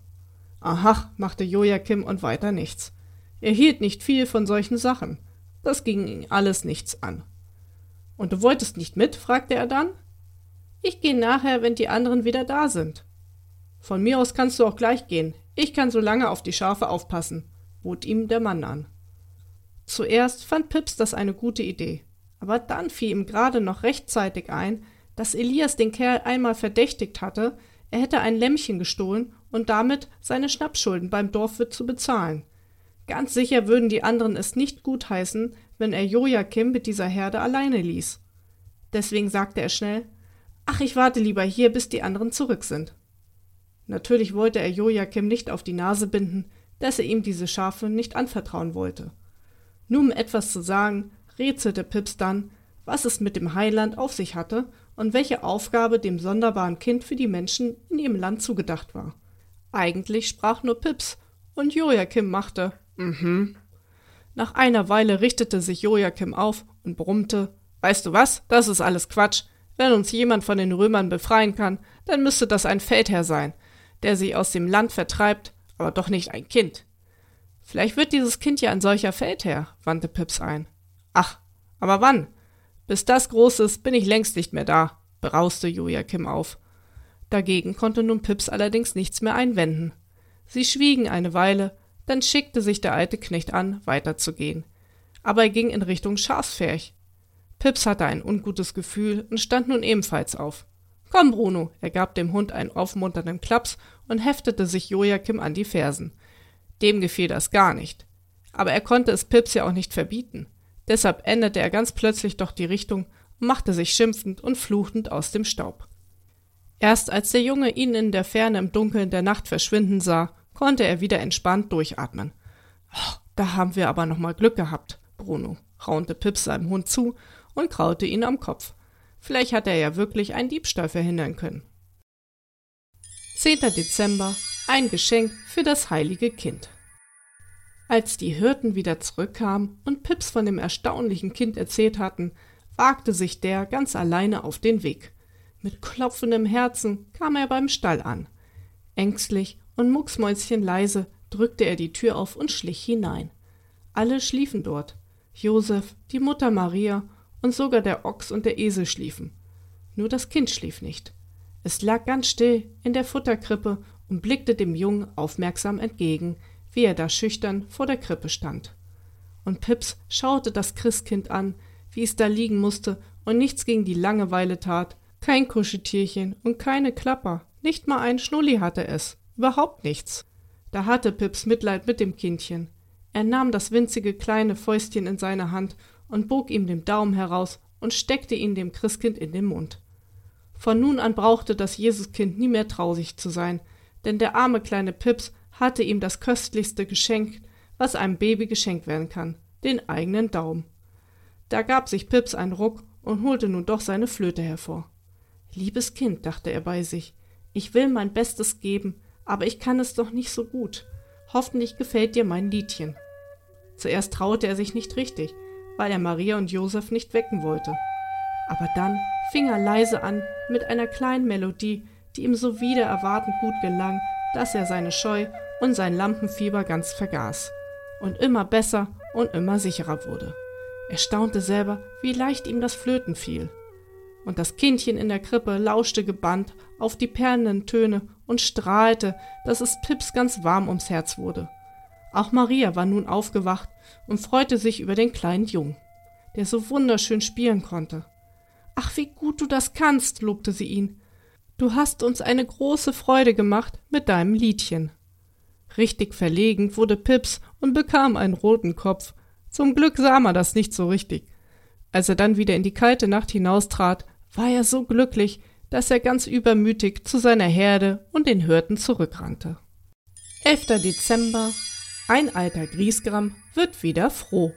Aha, machte Joachim und weiter nichts. Er hielt nicht viel von solchen Sachen. Das ging ihn alles nichts an. Und du wolltest nicht mit? fragte er dann. Ich gehe nachher, wenn die anderen wieder da sind. Von mir aus kannst du auch gleich gehen. Ich kann so lange auf die Schafe aufpassen, bot ihm der Mann an. Zuerst fand Pips das eine gute Idee, aber dann fiel ihm gerade noch rechtzeitig ein, dass Elias den Kerl einmal verdächtigt hatte, er hätte ein Lämmchen gestohlen und damit seine Schnappschulden beim Dorfwirt zu bezahlen. Ganz sicher würden die anderen es nicht gutheißen, wenn er Joachim mit dieser Herde alleine ließ. Deswegen sagte er schnell Ach, ich warte lieber hier, bis die anderen zurück sind. Natürlich wollte er Joachim nicht auf die Nase binden, dass er ihm diese Schafe nicht anvertrauen wollte. Nur um etwas zu sagen, rätselte Pips dann, was es mit dem Heiland auf sich hatte und welche Aufgabe dem sonderbaren Kind für die Menschen in ihrem Land zugedacht war. Eigentlich sprach nur Pips, und Joachim machte Mhm. Nach einer Weile richtete sich Joachim auf und brummte Weißt du was, das ist alles Quatsch. Wenn uns jemand von den Römern befreien kann, dann müsste das ein Feldherr sein, der sie aus dem Land vertreibt, aber doch nicht ein Kind. Vielleicht wird dieses Kind ja ein solcher Feldherr, wandte Pips ein. Ach, aber wann? Bis das groß ist, bin ich längst nicht mehr da, brauste Joachim auf. Dagegen konnte nun Pips allerdings nichts mehr einwenden. Sie schwiegen eine Weile, dann schickte sich der alte Knecht an, weiterzugehen. Aber er ging in Richtung Schafsferch. Pips hatte ein ungutes Gefühl und stand nun ebenfalls auf. Komm, Bruno, er gab dem Hund einen aufmunternden Klaps und heftete sich Joachim an die Fersen. Dem gefiel das gar nicht. Aber er konnte es Pips ja auch nicht verbieten. Deshalb änderte er ganz plötzlich doch die Richtung und machte sich schimpfend und fluchend aus dem Staub. Erst als der Junge ihn in der Ferne im Dunkeln der Nacht verschwinden sah, konnte er wieder entspannt durchatmen. Oh, da haben wir aber noch mal Glück gehabt, Bruno, raunte Pips seinem Hund zu und kraute ihn am Kopf. Vielleicht hat er ja wirklich einen Diebstahl verhindern können. 10. Dezember ein Geschenk für das heilige Kind. Als die Hirten wieder zurückkamen und Pips von dem erstaunlichen Kind erzählt hatten, wagte sich der ganz alleine auf den Weg. Mit klopfendem Herzen kam er beim Stall an. Ängstlich und mucksmäuschenleise drückte er die Tür auf und schlich hinein. Alle schliefen dort. Josef, die Mutter Maria und sogar der Ochs und der Esel schliefen. Nur das Kind schlief nicht. Es lag ganz still in der Futterkrippe und blickte dem Jungen aufmerksam entgegen, wie er da schüchtern vor der Krippe stand. Und Pips schaute das Christkind an, wie es da liegen musste und nichts gegen die Langeweile tat, kein Kuscheltierchen und keine Klapper, nicht mal ein Schnulli hatte es, überhaupt nichts. Da hatte Pips Mitleid mit dem Kindchen. Er nahm das winzige kleine Fäustchen in seine Hand und bog ihm den Daumen heraus und steckte ihn dem Christkind in den Mund. Von nun an brauchte das Jesuskind nie mehr traurig zu sein, denn der arme kleine Pips hatte ihm das köstlichste Geschenk, was einem Baby geschenkt werden kann, den eigenen Daumen. Da gab sich Pips einen Ruck und holte nun doch seine Flöte hervor. Liebes Kind, dachte er bei sich, ich will mein Bestes geben, aber ich kann es doch nicht so gut. Hoffentlich gefällt dir mein Liedchen. Zuerst traute er sich nicht richtig, weil er Maria und Josef nicht wecken wollte. Aber dann fing er leise an mit einer kleinen Melodie, die ihm so wider erwartend gut gelang, dass er seine Scheu und sein Lampenfieber ganz vergaß und immer besser und immer sicherer wurde. Er staunte selber, wie leicht ihm das Flöten fiel. Und das Kindchen in der Krippe lauschte gebannt auf die perlenden Töne und strahlte, dass es Pips ganz warm ums Herz wurde. Auch Maria war nun aufgewacht und freute sich über den kleinen Jungen, der so wunderschön spielen konnte. Ach, wie gut du das kannst, lobte sie ihn. Du hast uns eine große Freude gemacht mit deinem Liedchen. Richtig verlegen wurde Pips und bekam einen roten Kopf. Zum Glück sah man das nicht so richtig. Als er dann wieder in die kalte Nacht hinaustrat, war er so glücklich, dass er ganz übermütig zu seiner Herde und den Hirten zurückrannte. 11. Dezember Ein alter Griesgram wird wieder froh.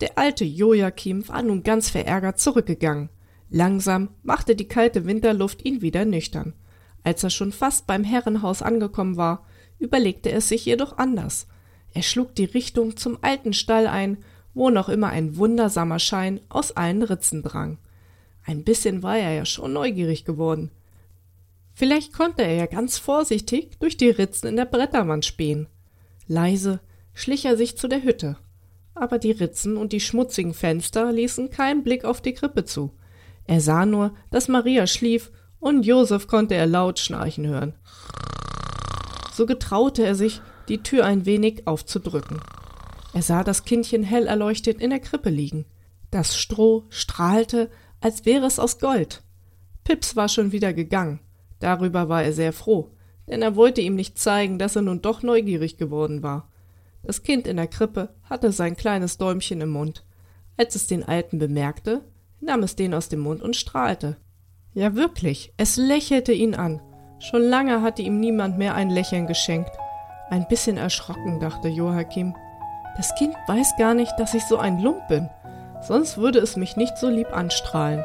Der alte Joachim war nun ganz verärgert zurückgegangen. Langsam machte die kalte Winterluft ihn wieder nüchtern. Als er schon fast beim Herrenhaus angekommen war, überlegte er sich jedoch anders. Er schlug die Richtung zum alten Stall ein, wo noch immer ein wundersamer Schein aus allen Ritzen drang. Ein bisschen war er ja schon neugierig geworden. Vielleicht konnte er ja ganz vorsichtig durch die Ritzen in der Bretterwand spähen. Leise schlich er sich zu der Hütte. Aber die Ritzen und die schmutzigen Fenster ließen keinen Blick auf die Krippe zu. Er sah nur, dass Maria schlief und Josef konnte er laut schnarchen hören. So getraute er sich, die Tür ein wenig aufzudrücken. Er sah das Kindchen hell erleuchtet in der Krippe liegen. Das Stroh strahlte, als wäre es aus Gold. Pips war schon wieder gegangen. Darüber war er sehr froh, denn er wollte ihm nicht zeigen, dass er nun doch neugierig geworden war. Das Kind in der Krippe hatte sein kleines Däumchen im Mund. Als es den Alten bemerkte, nahm es den aus dem Mund und strahlte. Ja wirklich, es lächelte ihn an. Schon lange hatte ihm niemand mehr ein Lächeln geschenkt. Ein bisschen erschrocken, dachte Joachim. Das Kind weiß gar nicht, dass ich so ein Lump bin, sonst würde es mich nicht so lieb anstrahlen.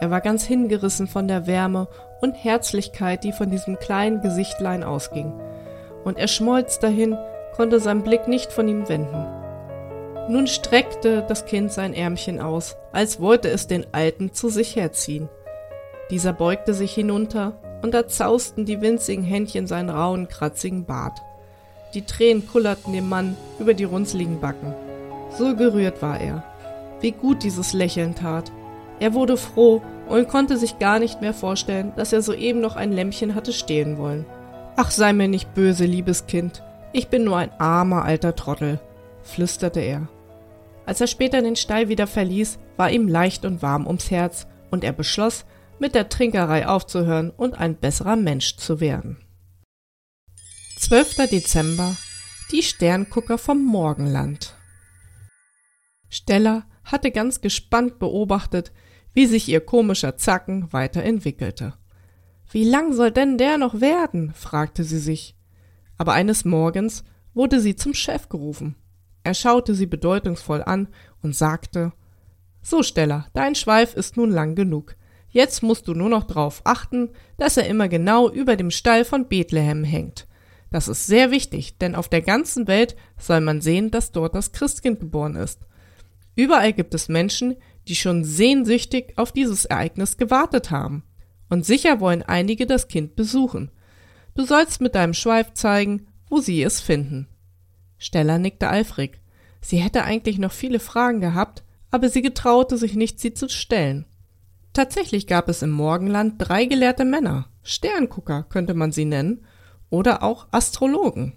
Er war ganz hingerissen von der Wärme und Herzlichkeit, die von diesem kleinen Gesichtlein ausging. Und er schmolz dahin, konnte sein Blick nicht von ihm wenden. Nun streckte das Kind sein Ärmchen aus, als wollte es den Alten zu sich herziehen. Dieser beugte sich hinunter, und da zausten die winzigen Händchen seinen rauen, kratzigen Bart. Die Tränen kullerten dem Mann über die runzligen Backen. So gerührt war er. Wie gut dieses Lächeln tat. Er wurde froh und konnte sich gar nicht mehr vorstellen, dass er soeben noch ein Lämmchen hatte stehlen wollen. Ach, sei mir nicht böse, liebes Kind. Ich bin nur ein armer alter Trottel, flüsterte er. Als er später den Stall wieder verließ, war ihm leicht und warm ums Herz, und er beschloss, mit der Trinkerei aufzuhören und ein besserer Mensch zu werden. 12. Dezember Die Sterngucker vom Morgenland Stella hatte ganz gespannt beobachtet, wie sich ihr komischer Zacken weiterentwickelte. Wie lang soll denn der noch werden? fragte sie sich. Aber eines Morgens wurde sie zum Chef gerufen. Er schaute sie bedeutungsvoll an und sagte So, Stella, dein Schweif ist nun lang genug. Jetzt musst du nur noch darauf achten, dass er immer genau über dem Stall von Bethlehem hängt. Das ist sehr wichtig, denn auf der ganzen Welt soll man sehen, dass dort das Christkind geboren ist. Überall gibt es Menschen, die schon sehnsüchtig auf dieses Ereignis gewartet haben. Und sicher wollen einige das Kind besuchen. Du sollst mit deinem Schweif zeigen, wo sie es finden. Stella nickte eifrig. Sie hätte eigentlich noch viele Fragen gehabt, aber sie getraute sich nicht, sie zu stellen. Tatsächlich gab es im Morgenland drei gelehrte Männer, Sterngucker könnte man sie nennen, oder auch Astrologen.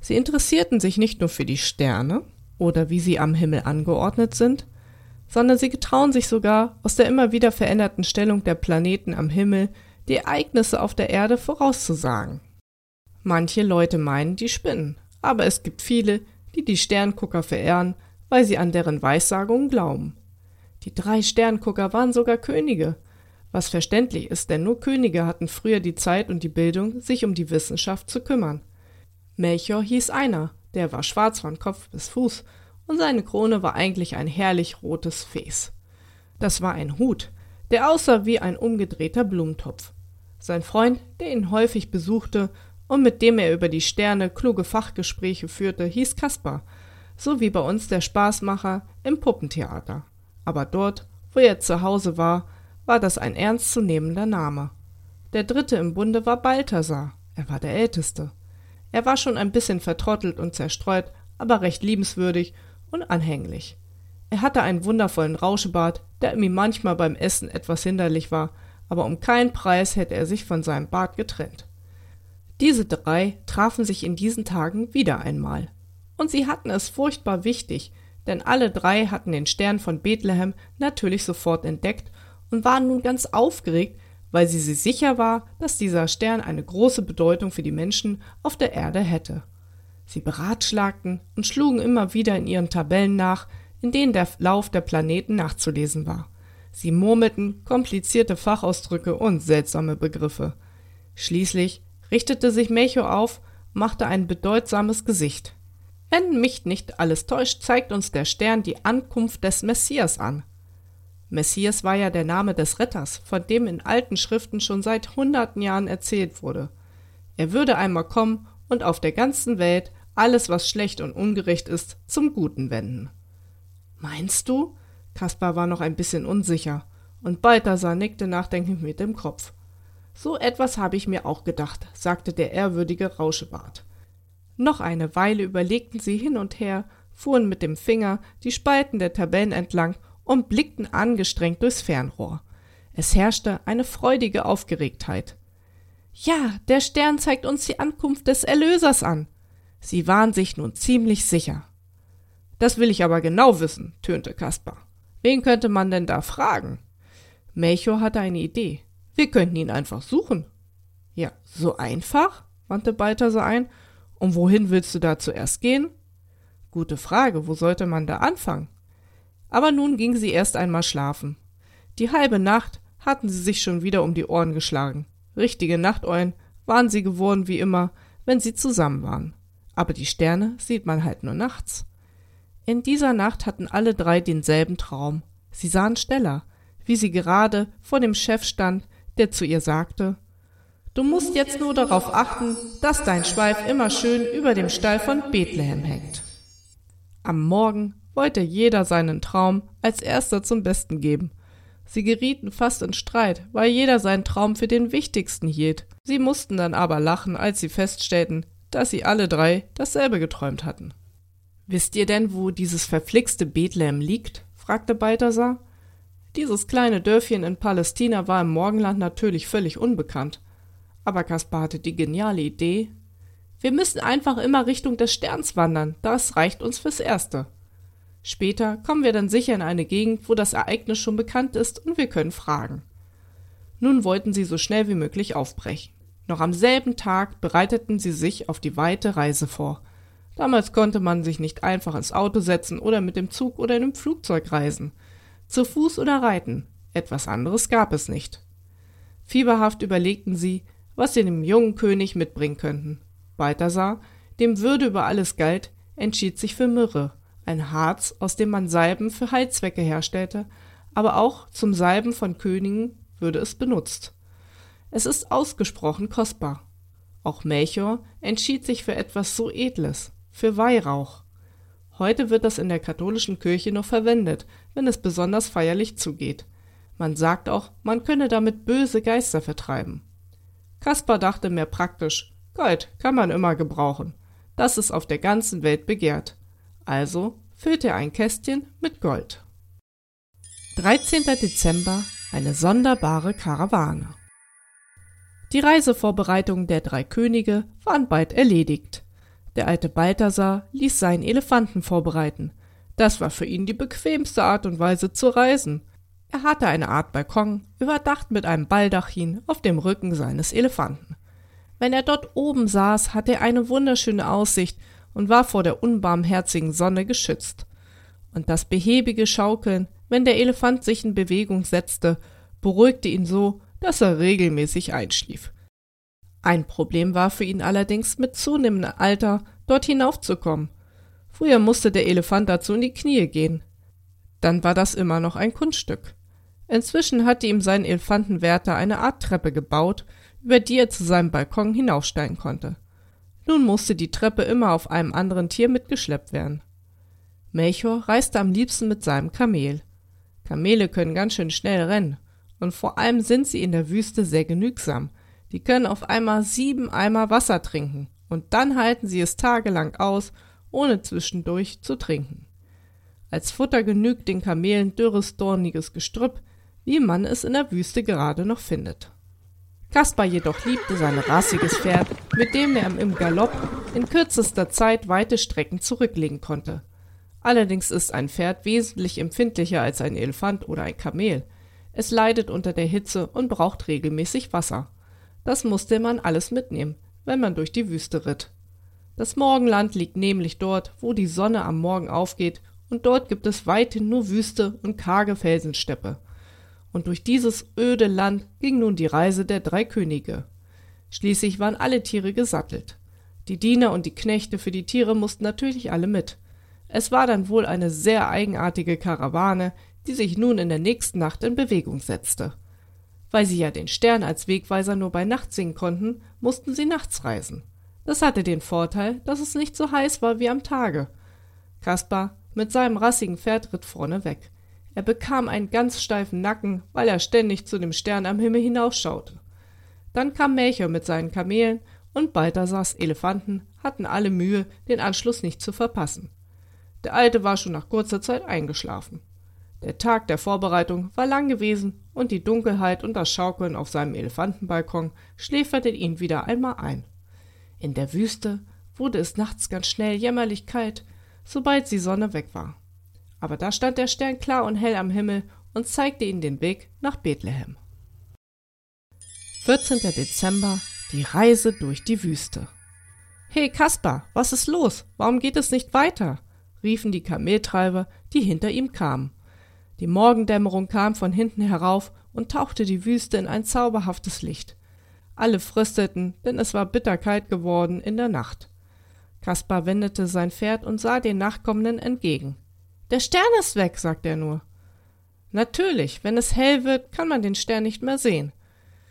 Sie interessierten sich nicht nur für die Sterne oder wie sie am Himmel angeordnet sind, sondern sie getrauen sich sogar, aus der immer wieder veränderten Stellung der Planeten am Himmel die Ereignisse auf der Erde vorauszusagen. Manche Leute meinen, die spinnen, aber es gibt viele, die die Sterngucker verehren, weil sie an deren Weissagungen glauben. Die drei Sterngucker waren sogar Könige, was verständlich ist, denn nur Könige hatten früher die Zeit und die Bildung, sich um die Wissenschaft zu kümmern. Melchior hieß einer, der war schwarz von Kopf bis Fuß, und seine Krone war eigentlich ein herrlich rotes Fes. Das war ein Hut, der aussah wie ein umgedrehter Blumentopf. Sein Freund, der ihn häufig besuchte und mit dem er über die Sterne kluge Fachgespräche führte, hieß Kaspar, so wie bei uns der Spaßmacher im Puppentheater. Aber dort, wo er zu Hause war, war das ein ernstzunehmender Name. Der dritte im Bunde war Balthasar, er war der Älteste. Er war schon ein bisschen vertrottelt und zerstreut, aber recht liebenswürdig und anhänglich. Er hatte einen wundervollen Rauschebart, der ihm manchmal beim Essen etwas hinderlich war, aber um keinen Preis hätte er sich von seinem Bart getrennt. Diese drei trafen sich in diesen Tagen wieder einmal. Und sie hatten es furchtbar wichtig, denn alle drei hatten den Stern von Bethlehem natürlich sofort entdeckt und waren nun ganz aufgeregt, weil sie sich sicher war, dass dieser Stern eine große Bedeutung für die Menschen auf der Erde hätte. Sie beratschlagten und schlugen immer wieder in ihren Tabellen nach, in denen der Lauf der Planeten nachzulesen war. Sie murmelten komplizierte Fachausdrücke und seltsame Begriffe. Schließlich richtete sich Melchior auf, machte ein bedeutsames Gesicht. Wenn mich nicht alles täuscht, zeigt uns der Stern die Ankunft des Messias an. Messias war ja der Name des Retters, von dem in alten Schriften schon seit hunderten Jahren erzählt wurde. Er würde einmal kommen und auf der ganzen Welt alles, was schlecht und ungerecht ist, zum Guten wenden. Meinst du? Kaspar war noch ein bisschen unsicher, und Balthasar nickte nachdenklich mit dem Kopf. So etwas habe ich mir auch gedacht, sagte der ehrwürdige Rauschebart. Noch eine Weile überlegten sie hin und her, fuhren mit dem Finger die Spalten der Tabellen entlang und blickten angestrengt durchs Fernrohr. Es herrschte eine freudige Aufgeregtheit. Ja, der Stern zeigt uns die Ankunft des Erlösers an. Sie waren sich nun ziemlich sicher. Das will ich aber genau wissen, tönte Kaspar. Wen könnte man denn da fragen? Melchior hatte eine Idee. Wir könnten ihn einfach suchen. Ja, so einfach? wandte Balthasar ein und wohin willst du da zuerst gehen? Gute Frage, wo sollte man da anfangen? Aber nun ging sie erst einmal schlafen. Die halbe Nacht hatten sie sich schon wieder um die Ohren geschlagen. Richtige Nachteulen waren sie geworden wie immer, wenn sie zusammen waren. Aber die Sterne sieht man halt nur nachts. In dieser Nacht hatten alle drei denselben Traum. Sie sahen Stella, wie sie gerade vor dem Chef stand, der zu ihr sagte, Du musst jetzt nur darauf achten, dass dein Schweif immer schön über dem Stall von Bethlehem hängt. Am Morgen wollte jeder seinen Traum als erster zum Besten geben. Sie gerieten fast in Streit, weil jeder seinen Traum für den wichtigsten hielt. Sie mussten dann aber lachen, als sie feststellten, dass sie alle drei dasselbe geträumt hatten. Wisst ihr denn, wo dieses verflixte Bethlehem liegt? fragte Balthasar. Dieses kleine Dörfchen in Palästina war im Morgenland natürlich völlig unbekannt. Aber Kaspar hatte die geniale Idee. Wir müssen einfach immer Richtung des Sterns wandern, das reicht uns fürs Erste. Später kommen wir dann sicher in eine Gegend, wo das Ereignis schon bekannt ist und wir können fragen. Nun wollten sie so schnell wie möglich aufbrechen. Noch am selben Tag bereiteten sie sich auf die weite Reise vor. Damals konnte man sich nicht einfach ins Auto setzen oder mit dem Zug oder einem Flugzeug reisen. Zu Fuß oder reiten. Etwas anderes gab es nicht. Fieberhaft überlegten sie, was sie dem jungen König mitbringen könnten. Balthasar, dem Würde über alles galt, entschied sich für Myrrhe, ein Harz, aus dem man Salben für Heilzwecke herstellte, aber auch zum Salben von Königen würde es benutzt. Es ist ausgesprochen kostbar. Auch Melchior entschied sich für etwas so Edles, für Weihrauch. Heute wird das in der katholischen Kirche noch verwendet, wenn es besonders feierlich zugeht. Man sagt auch, man könne damit böse Geister vertreiben. Kaspar dachte mehr praktisch. Gold kann man immer gebrauchen. Das ist auf der ganzen Welt begehrt. Also füllte er ein Kästchen mit Gold. 13. Dezember eine sonderbare Karawane. Die Reisevorbereitungen der drei Könige waren bald erledigt. Der alte Balthasar ließ seinen Elefanten vorbereiten. Das war für ihn die bequemste Art und Weise zu reisen. Er hatte eine Art Balkon, überdacht mit einem Baldachin auf dem Rücken seines Elefanten. Wenn er dort oben saß, hatte er eine wunderschöne Aussicht und war vor der unbarmherzigen Sonne geschützt. Und das behäbige Schaukeln, wenn der Elefant sich in Bewegung setzte, beruhigte ihn so, dass er regelmäßig einschlief. Ein Problem war für ihn allerdings mit zunehmendem Alter dort hinaufzukommen. Früher musste der Elefant dazu in die Knie gehen. Dann war das immer noch ein Kunststück. Inzwischen hatte ihm sein Elefantenwärter eine Art Treppe gebaut, über die er zu seinem Balkon hinaufsteigen konnte. Nun musste die Treppe immer auf einem anderen Tier mitgeschleppt werden. Melchior reiste am liebsten mit seinem Kamel. Kamele können ganz schön schnell rennen, und vor allem sind sie in der Wüste sehr genügsam. Die können auf einmal sieben Eimer Wasser trinken, und dann halten sie es tagelang aus, ohne zwischendurch zu trinken. Als Futter genügt den Kamelen dürres, dorniges Gestrüpp, wie man es in der Wüste gerade noch findet. Kaspar jedoch liebte sein rassiges Pferd, mit dem er im Galopp in kürzester Zeit weite Strecken zurücklegen konnte. Allerdings ist ein Pferd wesentlich empfindlicher als ein Elefant oder ein Kamel. Es leidet unter der Hitze und braucht regelmäßig Wasser. Das musste man alles mitnehmen, wenn man durch die Wüste ritt. Das Morgenland liegt nämlich dort, wo die Sonne am Morgen aufgeht, und dort gibt es weithin nur Wüste und karge Felsensteppe und durch dieses öde Land ging nun die Reise der drei Könige. Schließlich waren alle Tiere gesattelt. Die Diener und die Knechte für die Tiere mussten natürlich alle mit. Es war dann wohl eine sehr eigenartige Karawane, die sich nun in der nächsten Nacht in Bewegung setzte. Weil sie ja den Stern als Wegweiser nur bei Nacht sehen konnten, mussten sie nachts reisen. Das hatte den Vorteil, dass es nicht so heiß war wie am Tage. Kaspar mit seinem rassigen Pferd ritt vorne weg. Er bekam einen ganz steifen Nacken, weil er ständig zu dem Stern am Himmel hinausschaute. Dann kam Melchior mit seinen Kamelen und Balthasars Elefanten hatten alle Mühe, den Anschluss nicht zu verpassen. Der Alte war schon nach kurzer Zeit eingeschlafen. Der Tag der Vorbereitung war lang gewesen und die Dunkelheit und das Schaukeln auf seinem Elefantenbalkon schläferte ihn wieder einmal ein. In der Wüste wurde es nachts ganz schnell jämmerlich kalt, sobald die Sonne weg war aber da stand der Stern klar und hell am Himmel und zeigte ihnen den Weg nach Bethlehem. 14. Dezember Die Reise durch die Wüste. Hey Kaspar, was ist los? Warum geht es nicht weiter? riefen die Kameltreiber, die hinter ihm kamen. Die Morgendämmerung kam von hinten herauf und tauchte die Wüste in ein zauberhaftes Licht. Alle frösteten, denn es war bitterkalt geworden in der Nacht. Kaspar wendete sein Pferd und sah den Nachkommenden entgegen. Der Stern ist weg, sagte er nur. Natürlich, wenn es hell wird, kann man den Stern nicht mehr sehen.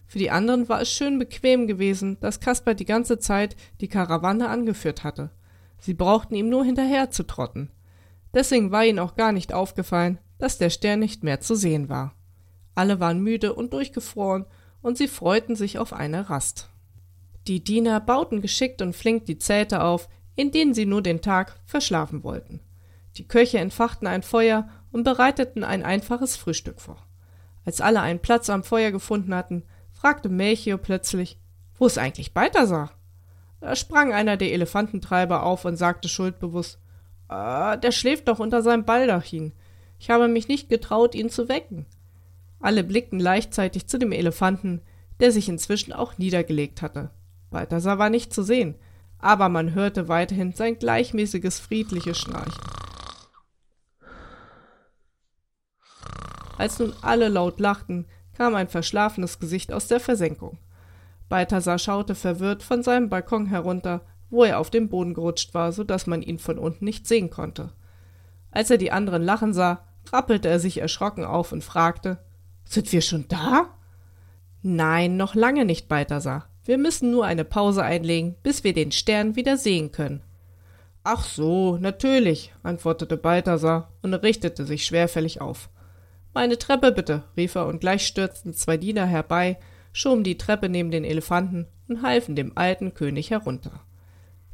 Für die anderen war es schön bequem gewesen, dass Kaspar die ganze Zeit die Karawane angeführt hatte. Sie brauchten ihm nur hinterher zu trotten. Deswegen war ihnen auch gar nicht aufgefallen, dass der Stern nicht mehr zu sehen war. Alle waren müde und durchgefroren, und sie freuten sich auf eine Rast. Die Diener bauten geschickt und flink die Zelte auf, in denen sie nur den Tag verschlafen wollten. Die Köche entfachten ein Feuer und bereiteten ein einfaches Frühstück vor. Als alle einen Platz am Feuer gefunden hatten, fragte Melchior plötzlich, wo ist eigentlich Balthasar? Da sprang einer der Elefantentreiber auf und sagte schuldbewusst, ah, der schläft doch unter seinem Baldachin. Ich habe mich nicht getraut, ihn zu wecken. Alle blickten gleichzeitig zu dem Elefanten, der sich inzwischen auch niedergelegt hatte. Balthasar war nicht zu sehen, aber man hörte weiterhin sein gleichmäßiges, friedliches Schnarchen. Als nun alle laut lachten, kam ein verschlafenes Gesicht aus der Versenkung. Balthasar schaute verwirrt von seinem Balkon herunter, wo er auf den Boden gerutscht war, so dass man ihn von unten nicht sehen konnte. Als er die anderen lachen sah, rappelte er sich erschrocken auf und fragte Sind wir schon da? Nein, noch lange nicht, Balthasar. Wir müssen nur eine Pause einlegen, bis wir den Stern wieder sehen können. Ach so, natürlich, antwortete Balthasar und richtete sich schwerfällig auf. Meine Treppe bitte, rief er, und gleich stürzten zwei Diener herbei, schoben die Treppe neben den Elefanten und halfen dem alten König herunter.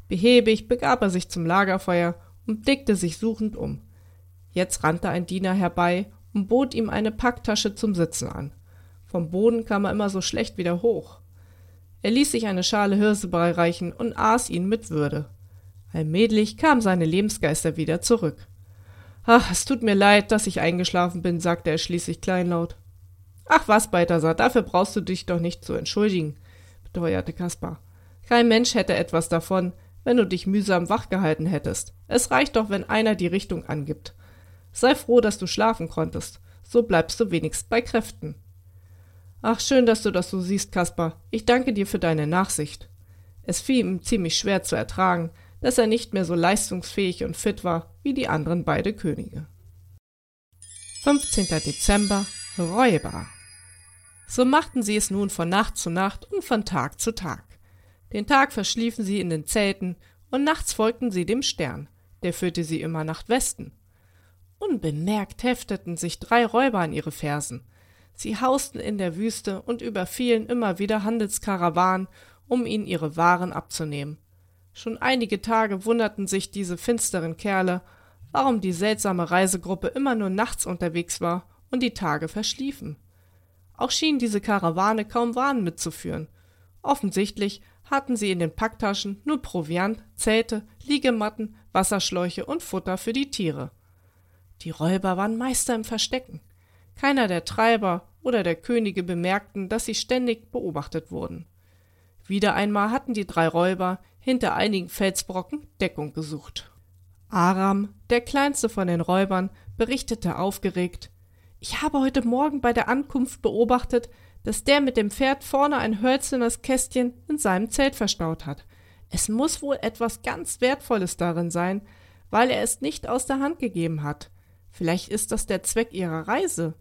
Behäbig begab er sich zum Lagerfeuer und blickte sich suchend um. Jetzt rannte ein Diener herbei und bot ihm eine Packtasche zum Sitzen an. Vom Boden kam er immer so schlecht wieder hoch. Er ließ sich eine Schale Hirsebrei reichen und aß ihn mit Würde. Allmählich kamen seine Lebensgeister wieder zurück. Ach, es tut mir leid, dass ich eingeschlafen bin, sagte er schließlich kleinlaut. Ach was, Balthasar, dafür brauchst du dich doch nicht zu entschuldigen, beteuerte Kaspar. Kein Mensch hätte etwas davon, wenn du dich mühsam wachgehalten hättest. Es reicht doch, wenn einer die Richtung angibt. Sei froh, dass du schlafen konntest. So bleibst du wenigst bei Kräften. Ach, schön, dass du das so siehst, Kaspar. Ich danke dir für deine Nachsicht. Es fiel ihm ziemlich schwer zu ertragen, dass er nicht mehr so leistungsfähig und fit war wie die anderen beide Könige. 15. Dezember Räuber. So machten sie es nun von Nacht zu Nacht und von Tag zu Tag. Den Tag verschliefen sie in den Zelten und nachts folgten sie dem Stern, der führte sie immer nach Westen. Unbemerkt hefteten sich drei Räuber an ihre Fersen. Sie hausten in der Wüste und überfielen immer wieder Handelskarawanen, um ihnen ihre Waren abzunehmen. Schon einige Tage wunderten sich diese finsteren Kerle, warum die seltsame Reisegruppe immer nur nachts unterwegs war und die Tage verschliefen. Auch schien diese Karawane kaum Waren mitzuführen. Offensichtlich hatten sie in den Packtaschen nur Proviant, Zelte, Liegematten, Wasserschläuche und Futter für die Tiere. Die Räuber waren Meister im Verstecken. Keiner der Treiber oder der Könige bemerkten, dass sie ständig beobachtet wurden. Wieder einmal hatten die drei Räuber hinter einigen Felsbrocken Deckung gesucht. Aram, der kleinste von den Räubern, berichtete aufgeregt Ich habe heute Morgen bei der Ankunft beobachtet, dass der mit dem Pferd vorne ein hölzernes Kästchen in seinem Zelt verstaut hat. Es muss wohl etwas ganz Wertvolles darin sein, weil er es nicht aus der Hand gegeben hat. Vielleicht ist das der Zweck ihrer Reise.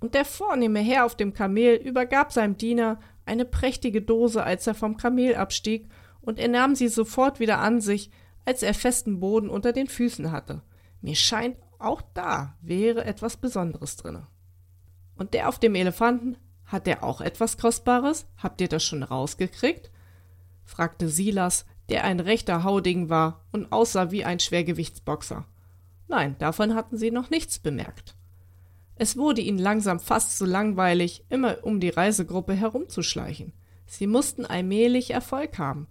Und der vornehme Herr auf dem Kamel übergab seinem Diener eine prächtige Dose, als er vom Kamel abstieg und er nahm sie sofort wieder an sich, als er festen Boden unter den Füßen hatte. Mir scheint, auch da wäre etwas Besonderes drinne. Und der auf dem Elefanten, hat der auch etwas Kostbares? Habt ihr das schon rausgekriegt? fragte Silas, der ein rechter Hauding war und aussah wie ein Schwergewichtsboxer. Nein, davon hatten sie noch nichts bemerkt. Es wurde ihnen langsam fast so langweilig, immer um die Reisegruppe herumzuschleichen. Sie mussten allmählich Erfolg haben.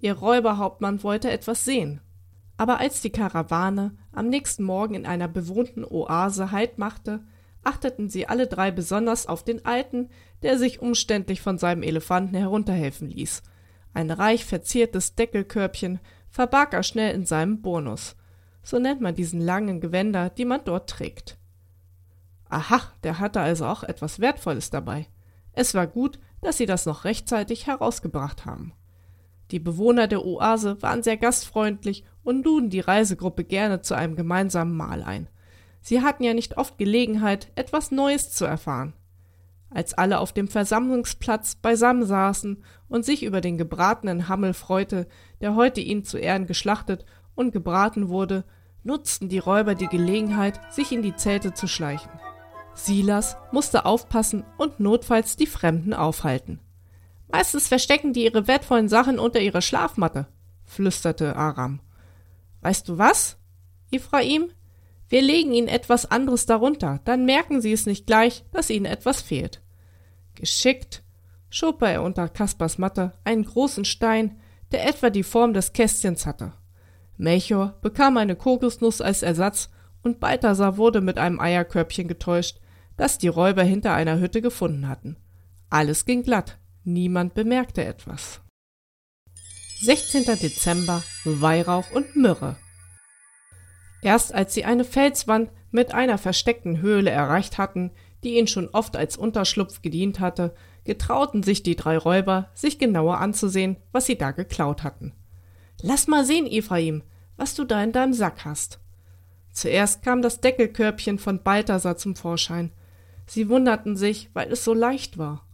Ihr Räuberhauptmann wollte etwas sehen. Aber als die Karawane am nächsten Morgen in einer bewohnten Oase Halt machte, achteten sie alle drei besonders auf den Alten, der sich umständlich von seinem Elefanten herunterhelfen ließ. Ein reich verziertes Deckelkörbchen verbarg er schnell in seinem Burnus. So nennt man diesen langen Gewänder, die man dort trägt. Aha, der hatte also auch etwas Wertvolles dabei. Es war gut, dass sie das noch rechtzeitig herausgebracht haben. Die Bewohner der Oase waren sehr gastfreundlich und luden die Reisegruppe gerne zu einem gemeinsamen Mahl ein. Sie hatten ja nicht oft Gelegenheit, etwas Neues zu erfahren. Als alle auf dem Versammlungsplatz beisammen saßen und sich über den gebratenen Hammel freute, der heute ihnen zu Ehren geschlachtet und gebraten wurde, nutzten die Räuber die Gelegenheit, sich in die Zelte zu schleichen. Silas musste aufpassen und notfalls die Fremden aufhalten. Meistens verstecken die ihre wertvollen Sachen unter ihrer Schlafmatte, flüsterte Aram. Weißt du was, Ephraim? Wir legen ihnen etwas anderes darunter, dann merken sie es nicht gleich, dass ihnen etwas fehlt. Geschickt schob er unter Kaspers Matte einen großen Stein, der etwa die Form des Kästchens hatte. Melchior bekam eine Kokosnuss als Ersatz und Balthasar wurde mit einem Eierkörbchen getäuscht, das die Räuber hinter einer Hütte gefunden hatten. Alles ging glatt, niemand bemerkte etwas. 16. Dezember Weihrauch und Myrrhe Erst als sie eine Felswand mit einer versteckten Höhle erreicht hatten, die ihnen schon oft als Unterschlupf gedient hatte, getrauten sich die drei Räuber, sich genauer anzusehen, was sie da geklaut hatten. Lass mal sehen, Ephraim, was du da in deinem Sack hast. Zuerst kam das Deckelkörbchen von Balthasar zum Vorschein. Sie wunderten sich, weil es so leicht war.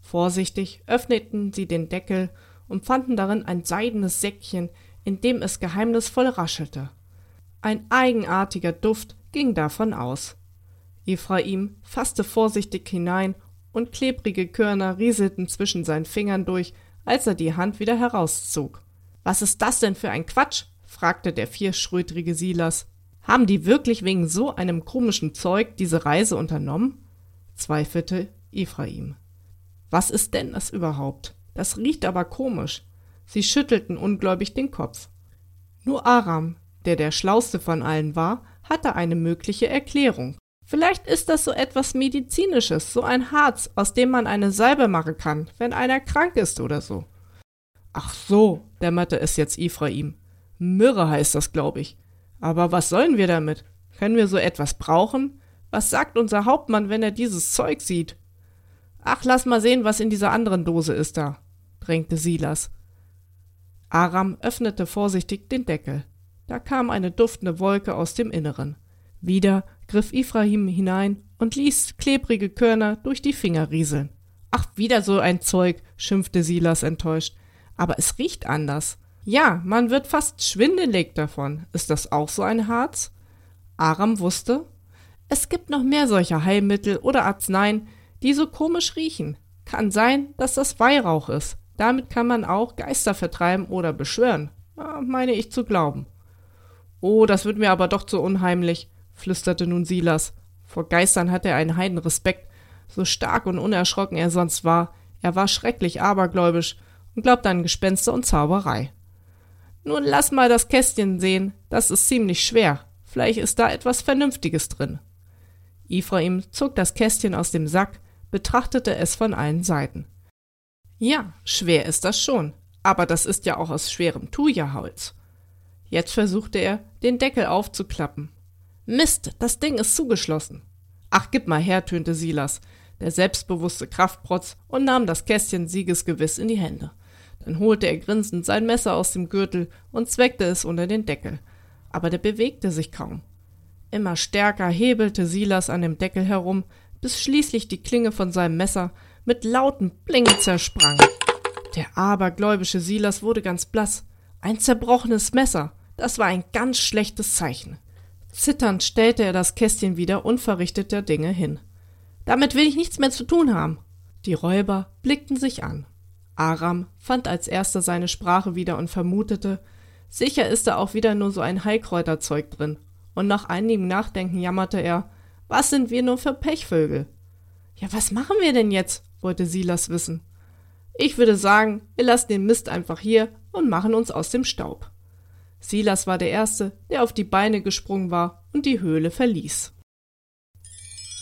Vorsichtig öffneten sie den Deckel und fanden darin ein seidenes Säckchen, in dem es geheimnisvoll raschelte. Ein eigenartiger Duft ging davon aus. Ephraim fasste vorsichtig hinein und klebrige Körner rieselten zwischen seinen Fingern durch, als er die Hand wieder herauszog. Was ist das denn für ein Quatsch? fragte der vierschrötrige Silas. Haben die wirklich wegen so einem komischen Zeug diese Reise unternommen? Zweifelte Ephraim. Was ist denn das überhaupt? Das riecht aber komisch. Sie schüttelten ungläubig den Kopf. Nur Aram, der der schlauste von allen war, hatte eine mögliche Erklärung. Vielleicht ist das so etwas Medizinisches, so ein Harz, aus dem man eine Salbe machen kann, wenn einer krank ist oder so. Ach so, dämmerte es jetzt Ephraim. Myrrhe heißt das, glaube ich. Aber was sollen wir damit? Können wir so etwas brauchen? Was sagt unser Hauptmann, wenn er dieses Zeug sieht? Ach, lass mal sehen, was in dieser anderen Dose ist da, drängte Silas. Aram öffnete vorsichtig den Deckel. Da kam eine duftende Wolke aus dem Inneren. Wieder griff Ephraim hinein und ließ klebrige Körner durch die Finger rieseln. Ach, wieder so ein Zeug, schimpfte Silas enttäuscht. Aber es riecht anders. Ja, man wird fast schwindelig davon. Ist das auch so ein Harz? Aram wusste, es gibt noch mehr solcher Heilmittel oder Arzneien, die so komisch riechen. Kann sein, dass das Weihrauch ist. Damit kann man auch Geister vertreiben oder beschwören. Ja, meine ich zu glauben. Oh, das wird mir aber doch zu unheimlich, flüsterte nun Silas. Vor Geistern hatte er einen Heidenrespekt, so stark und unerschrocken er sonst war. Er war schrecklich abergläubisch und glaubte an Gespenster und Zauberei. Nun lass mal das Kästchen sehen, das ist ziemlich schwer. Vielleicht ist da etwas Vernünftiges drin. Ephraim zog das Kästchen aus dem Sack, betrachtete es von allen Seiten. Ja, schwer ist das schon, aber das ist ja auch aus schwerem Thujaholz. Jetzt versuchte er, den Deckel aufzuklappen. Mist, das Ding ist zugeschlossen. Ach, gib mal her, tönte Silas, der selbstbewusste Kraftprotz, und nahm das Kästchen siegesgewiss in die Hände. Dann holte er grinsend sein Messer aus dem Gürtel und zweckte es unter den Deckel. Aber der bewegte sich kaum. Immer stärker hebelte Silas an dem Deckel herum, bis schließlich die Klinge von seinem Messer mit lautem Blingen zersprang. Der abergläubische Silas wurde ganz blass. Ein zerbrochenes Messer. Das war ein ganz schlechtes Zeichen. Zitternd stellte er das Kästchen wieder unverrichteter Dinge hin. Damit will ich nichts mehr zu tun haben. Die Räuber blickten sich an. Aram fand als erster seine Sprache wieder und vermutete, sicher ist da auch wieder nur so ein Heilkräuterzeug drin. Und nach einigem Nachdenken jammerte er, was sind wir nur für Pechvögel? Ja, was machen wir denn jetzt? wollte Silas wissen. Ich würde sagen, wir lassen den Mist einfach hier und machen uns aus dem Staub. Silas war der Erste, der auf die Beine gesprungen war und die Höhle verließ.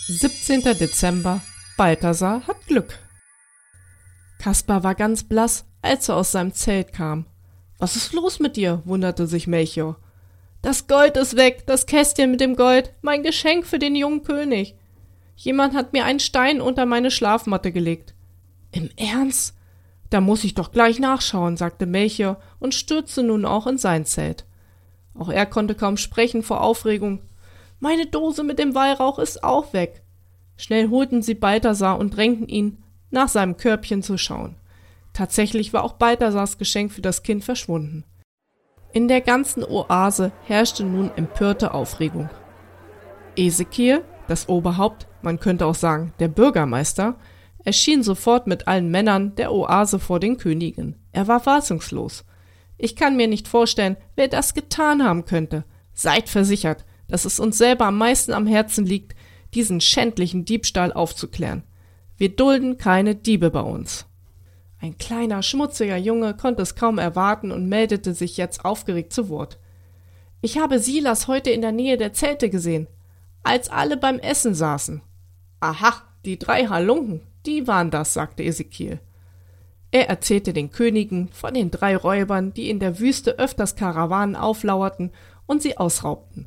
17. Dezember Balthasar hat Glück. Kaspar war ganz blass, als er aus seinem Zelt kam. Was ist los mit dir? wunderte sich Melchior. Das Gold ist weg, das Kästchen mit dem Gold, mein Geschenk für den jungen König. Jemand hat mir einen Stein unter meine Schlafmatte gelegt. Im Ernst? Da muss ich doch gleich nachschauen, sagte Melchior und stürzte nun auch in sein Zelt. Auch er konnte kaum sprechen vor Aufregung. Meine Dose mit dem Weihrauch ist auch weg. Schnell holten sie Balthasar und drängten ihn, nach seinem Körbchen zu schauen. Tatsächlich war auch Balthasars Geschenk für das Kind verschwunden. In der ganzen Oase herrschte nun empörte Aufregung. Ezekiel, das Oberhaupt, man könnte auch sagen der Bürgermeister, erschien sofort mit allen Männern der Oase vor den Königen. Er war fassungslos. Ich kann mir nicht vorstellen, wer das getan haben könnte. Seid versichert, dass es uns selber am meisten am Herzen liegt, diesen schändlichen Diebstahl aufzuklären. Wir dulden keine Diebe bei uns. Ein kleiner, schmutziger Junge konnte es kaum erwarten und meldete sich jetzt aufgeregt zu Wort. Ich habe Silas heute in der Nähe der Zelte gesehen, als alle beim Essen saßen. Aha, die drei Halunken, die waren das, sagte Ezekiel. Er erzählte den Königen von den drei Räubern, die in der Wüste öfters Karawanen auflauerten und sie ausraubten.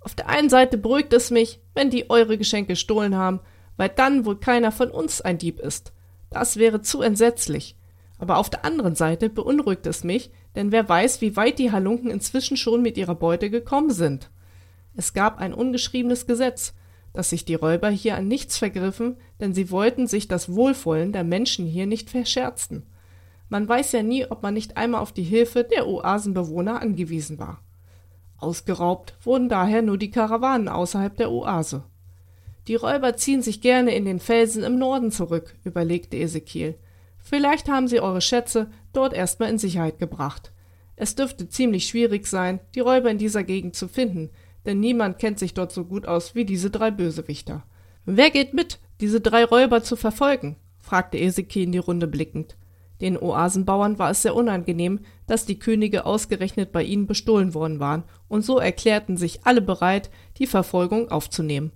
Auf der einen Seite beruhigt es mich, wenn die eure Geschenke gestohlen haben, weil dann wohl keiner von uns ein Dieb ist. Das wäre zu entsetzlich. Aber auf der anderen Seite beunruhigt es mich, denn wer weiß, wie weit die Halunken inzwischen schon mit ihrer Beute gekommen sind. Es gab ein ungeschriebenes Gesetz, dass sich die Räuber hier an nichts vergriffen, denn sie wollten sich das Wohlwollen der Menschen hier nicht verscherzten. Man weiß ja nie, ob man nicht einmal auf die Hilfe der Oasenbewohner angewiesen war. Ausgeraubt wurden daher nur die Karawanen außerhalb der Oase. Die Räuber ziehen sich gerne in den Felsen im Norden zurück, überlegte Ezekiel. Vielleicht haben sie eure Schätze dort erstmal in Sicherheit gebracht. Es dürfte ziemlich schwierig sein, die Räuber in dieser Gegend zu finden, denn niemand kennt sich dort so gut aus wie diese drei Bösewichter. Wer geht mit, diese drei Räuber zu verfolgen? fragte Ezekiel in die Runde blickend. Den Oasenbauern war es sehr unangenehm, dass die Könige ausgerechnet bei ihnen bestohlen worden waren, und so erklärten sich alle bereit, die Verfolgung aufzunehmen.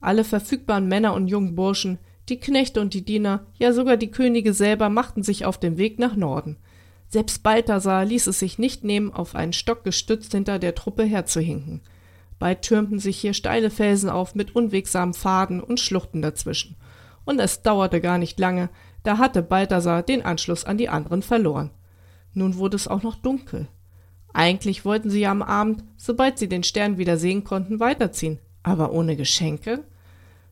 Alle verfügbaren Männer und jungen Burschen, die Knechte und die Diener, ja sogar die Könige selber machten sich auf den Weg nach Norden. Selbst Balthasar ließ es sich nicht nehmen, auf einen Stock gestützt hinter der Truppe herzuhinken. Bald türmten sich hier steile Felsen auf mit unwegsamen Pfaden und Schluchten dazwischen. Und es dauerte gar nicht lange, da hatte Balthasar den Anschluss an die anderen verloren. Nun wurde es auch noch dunkel. Eigentlich wollten sie ja am Abend, sobald sie den Stern wieder sehen konnten, weiterziehen. Aber ohne Geschenke?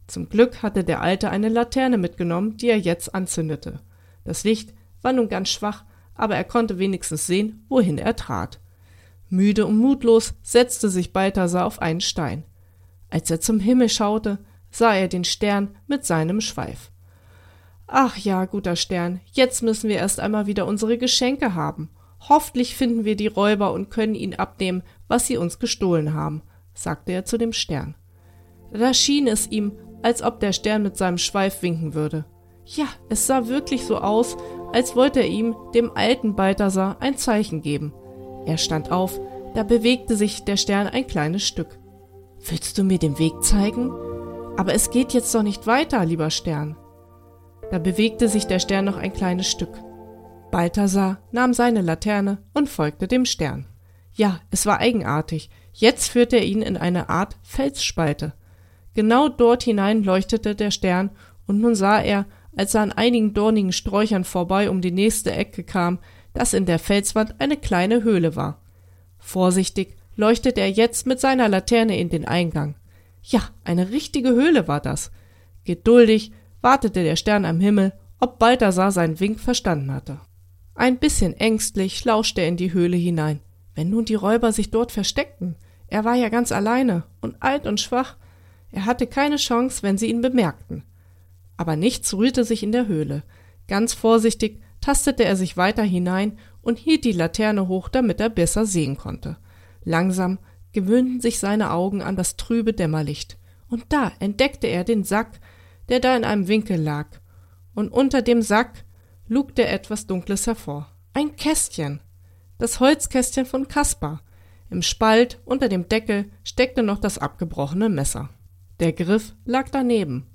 Zum Glück hatte der Alte eine Laterne mitgenommen, die er jetzt anzündete. Das Licht war nun ganz schwach, aber er konnte wenigstens sehen, wohin er trat. Müde und mutlos setzte sich Balthasar auf einen Stein. Als er zum Himmel schaute, sah er den Stern mit seinem Schweif. Ach ja, guter Stern, jetzt müssen wir erst einmal wieder unsere Geschenke haben. Hoffentlich finden wir die Räuber und können ihnen abnehmen, was sie uns gestohlen haben, sagte er zu dem Stern. Da schien es ihm, als ob der Stern mit seinem Schweif winken würde. Ja, es sah wirklich so aus, als wollte er ihm, dem alten Balthasar, ein Zeichen geben. Er stand auf, da bewegte sich der Stern ein kleines Stück. Willst du mir den Weg zeigen? Aber es geht jetzt doch nicht weiter, lieber Stern. Da bewegte sich der Stern noch ein kleines Stück. Balthasar nahm seine Laterne und folgte dem Stern. Ja, es war eigenartig. Jetzt führte er ihn in eine Art Felsspalte. Genau dort hinein leuchtete der Stern, und nun sah er, als er an einigen dornigen Sträuchern vorbei um die nächste Ecke kam, dass in der Felswand eine kleine Höhle war. Vorsichtig leuchtete er jetzt mit seiner Laterne in den Eingang. Ja, eine richtige Höhle war das. Geduldig wartete der Stern am Himmel, ob Balthasar seinen Wink verstanden hatte. Ein bisschen ängstlich lauschte er in die Höhle hinein. Wenn nun die Räuber sich dort versteckten, er war ja ganz alleine und alt und schwach, er hatte keine Chance, wenn sie ihn bemerkten. Aber nichts rührte sich in der Höhle. Ganz vorsichtig tastete er sich weiter hinein und hielt die Laterne hoch, damit er besser sehen konnte. Langsam gewöhnten sich seine Augen an das trübe Dämmerlicht, und da entdeckte er den Sack, der da in einem Winkel lag, und unter dem Sack lugte etwas Dunkles hervor. Ein Kästchen. Das Holzkästchen von Kaspar. Im Spalt unter dem Deckel steckte noch das abgebrochene Messer. Der Griff lag daneben,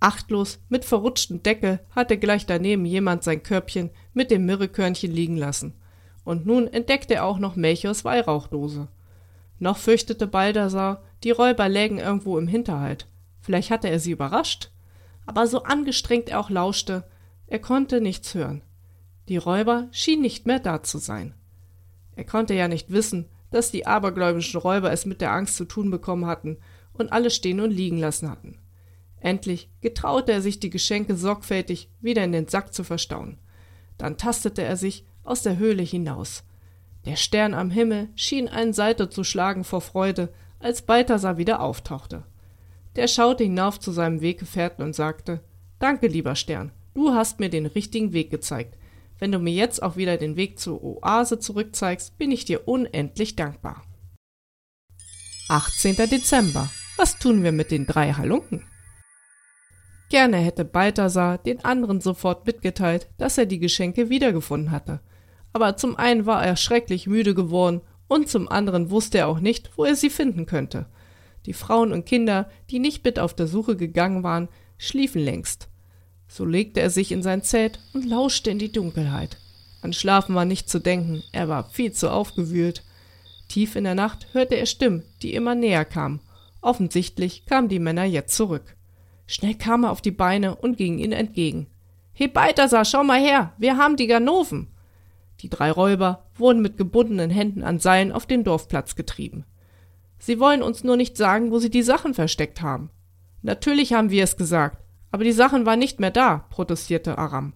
Achtlos, mit verrutschten Deckel, hatte gleich daneben jemand sein Körbchen mit dem Myrrhekörnchen liegen lassen. Und nun entdeckte er auch noch Melchiors Weihrauchdose. Noch fürchtete Baldassar, die Räuber lägen irgendwo im Hinterhalt. Vielleicht hatte er sie überrascht. Aber so angestrengt er auch lauschte, Er konnte nichts hören. Die Räuber schienen nicht mehr da zu sein. Er konnte ja nicht wissen, dass die abergläubischen Räuber es mit der Angst zu tun bekommen hatten und alles stehen und liegen lassen hatten. Endlich getraute er sich, die Geschenke sorgfältig wieder in den Sack zu verstauen. Dann tastete er sich aus der Höhle hinaus. Der Stern am Himmel schien einen Seite zu schlagen vor Freude, als Balthasar wieder auftauchte. Der schaute hinauf zu seinem Weggefährten und sagte Danke, lieber Stern, du hast mir den richtigen Weg gezeigt. Wenn du mir jetzt auch wieder den Weg zur Oase zurückzeigst, bin ich dir unendlich dankbar. 18. Dezember. Was tun wir mit den drei Halunken? Gerne hätte Balthasar den anderen sofort mitgeteilt, dass er die Geschenke wiedergefunden hatte. Aber zum einen war er schrecklich müde geworden und zum anderen wusste er auch nicht, wo er sie finden könnte. Die Frauen und Kinder, die nicht mit auf der Suche gegangen waren, schliefen längst. So legte er sich in sein Zelt und lauschte in die Dunkelheit. An Schlafen war nicht zu denken, er war viel zu aufgewühlt. Tief in der Nacht hörte er Stimmen, die immer näher kamen. Offensichtlich kamen die Männer jetzt zurück. Schnell kam er auf die Beine und ging ihnen entgegen. He Balthasar, schau mal her, wir haben die Ganoven. Die drei Räuber wurden mit gebundenen Händen an Seilen auf den Dorfplatz getrieben. Sie wollen uns nur nicht sagen, wo sie die Sachen versteckt haben. Natürlich haben wir es gesagt, aber die Sachen waren nicht mehr da, protestierte Aram.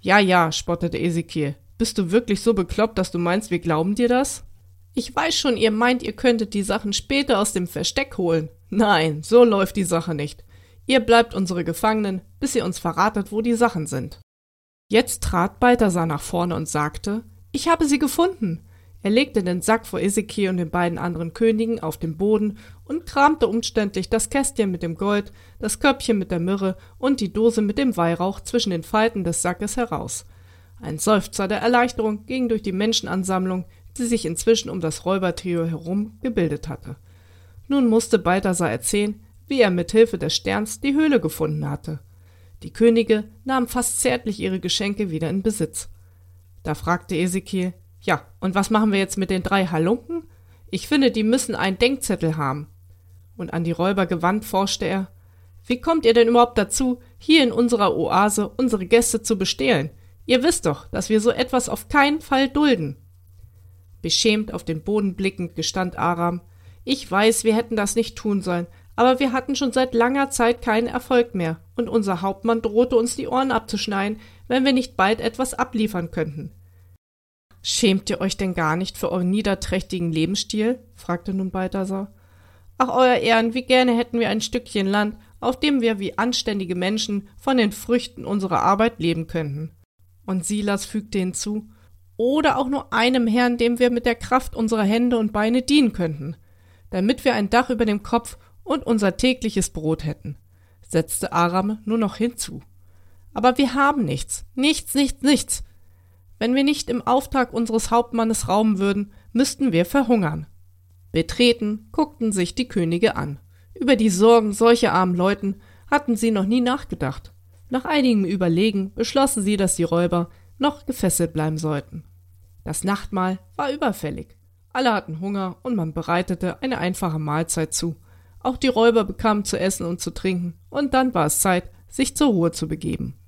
Ja, ja, spottete Ezekiel. Bist du wirklich so bekloppt, dass du meinst, wir glauben dir das? Ich weiß schon, ihr meint, ihr könntet die Sachen später aus dem Versteck holen. Nein, so läuft die Sache nicht. Ihr bleibt unsere Gefangenen, bis ihr uns verratet, wo die Sachen sind. Jetzt trat Balthasar nach vorne und sagte, ich habe sie gefunden. Er legte den Sack vor Ezekiel und den beiden anderen Königen auf den Boden und kramte umständlich das Kästchen mit dem Gold, das Köpfchen mit der Myrrhe und die Dose mit dem Weihrauch zwischen den Falten des Sackes heraus. Ein Seufzer der Erleichterung ging durch die Menschenansammlung, die sich inzwischen um das Räubertrio herum gebildet hatte. Nun musste Balthasar erzählen, wie er mit Hilfe des Sterns die Höhle gefunden hatte. Die Könige nahmen fast zärtlich ihre Geschenke wieder in Besitz. Da fragte Ezekiel, ja, und was machen wir jetzt mit den drei Halunken? Ich finde, die müssen einen Denkzettel haben. Und an die Räuber gewandt forschte er, wie kommt ihr denn überhaupt dazu, hier in unserer Oase unsere Gäste zu bestehlen? Ihr wisst doch, dass wir so etwas auf keinen Fall dulden. Beschämt auf den Boden blickend gestand Aram, ich weiß, wir hätten das nicht tun sollen, aber wir hatten schon seit langer Zeit keinen Erfolg mehr, und unser Hauptmann drohte uns die Ohren abzuschneiden, wenn wir nicht bald etwas abliefern könnten. Schämt ihr euch denn gar nicht für euren niederträchtigen Lebensstil? fragte nun Balthasar. Ach, euer Ehren, wie gerne hätten wir ein Stückchen Land, auf dem wir wie anständige Menschen von den Früchten unserer Arbeit leben könnten. Und Silas fügte hinzu, oder auch nur einem Herrn, dem wir mit der Kraft unserer Hände und Beine dienen könnten, damit wir ein Dach über dem Kopf und unser tägliches Brot hätten, setzte Aram nur noch hinzu. Aber wir haben nichts, nichts, nichts, nichts, wenn wir nicht im Auftrag unseres Hauptmannes rauben würden, müssten wir verhungern. Betreten guckten sich die Könige an. Über die Sorgen solcher armen Leuten hatten sie noch nie nachgedacht. Nach einigem Überlegen beschlossen sie, dass die Räuber noch gefesselt bleiben sollten. Das Nachtmahl war überfällig. Alle hatten Hunger und man bereitete eine einfache Mahlzeit zu. Auch die Räuber bekamen zu essen und zu trinken, und dann war es Zeit, sich zur Ruhe zu begeben.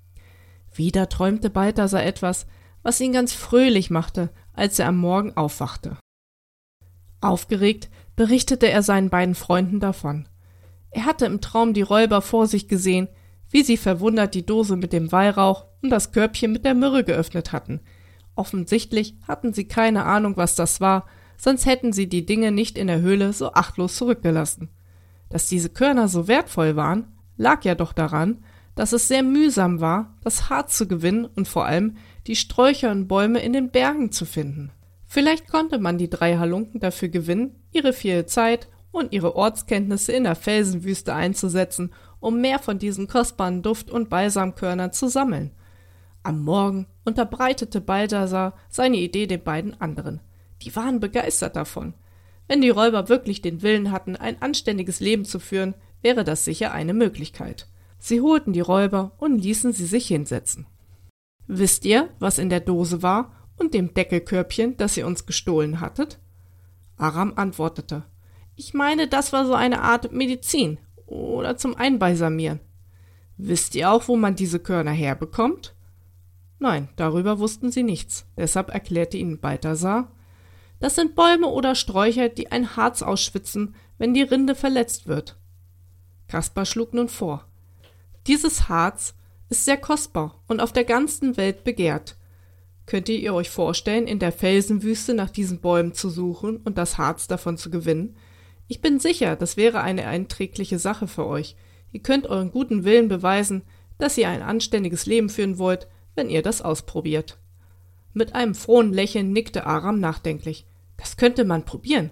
Wieder träumte Balthasar etwas, was ihn ganz fröhlich machte, als er am Morgen aufwachte. Aufgeregt berichtete er seinen beiden Freunden davon. Er hatte im Traum die Räuber vor sich gesehen, wie sie verwundert die Dose mit dem Weihrauch und das Körbchen mit der Myrrhe geöffnet hatten. Offensichtlich hatten sie keine Ahnung, was das war, sonst hätten sie die Dinge nicht in der Höhle so achtlos zurückgelassen. Dass diese Körner so wertvoll waren, lag ja doch daran, dass es sehr mühsam war, das Harz zu gewinnen und vor allem die Sträucher und Bäume in den Bergen zu finden. Vielleicht konnte man die drei Halunken dafür gewinnen, ihre viele Zeit und ihre Ortskenntnisse in der Felsenwüste einzusetzen, um mehr von diesen kostbaren Duft- und Balsamkörnern zu sammeln. Am Morgen unterbreitete Balthasar seine Idee den beiden anderen. Die waren begeistert davon. Wenn die Räuber wirklich den Willen hatten, ein anständiges Leben zu führen, wäre das sicher eine Möglichkeit. Sie holten die Räuber und ließen sie sich hinsetzen. Wisst ihr, was in der Dose war und dem Deckelkörbchen, das ihr uns gestohlen hattet? Aram antwortete. Ich meine, das war so eine Art Medizin oder zum Einbalsamieren. Wisst ihr auch, wo man diese Körner herbekommt? Nein, darüber wussten sie nichts. Deshalb erklärte ihnen Balthasar, das sind Bäume oder Sträucher, die ein Harz ausschwitzen, wenn die Rinde verletzt wird. Kaspar schlug nun vor. Dieses Harz ist sehr kostbar und auf der ganzen Welt begehrt. Könnt ihr euch vorstellen, in der Felsenwüste nach diesen Bäumen zu suchen und das Harz davon zu gewinnen? Ich bin sicher, das wäre eine einträgliche Sache für euch. Ihr könnt euren guten Willen beweisen, dass ihr ein anständiges Leben führen wollt, wenn ihr das ausprobiert. Mit einem frohen Lächeln nickte Aram nachdenklich. Das könnte man probieren.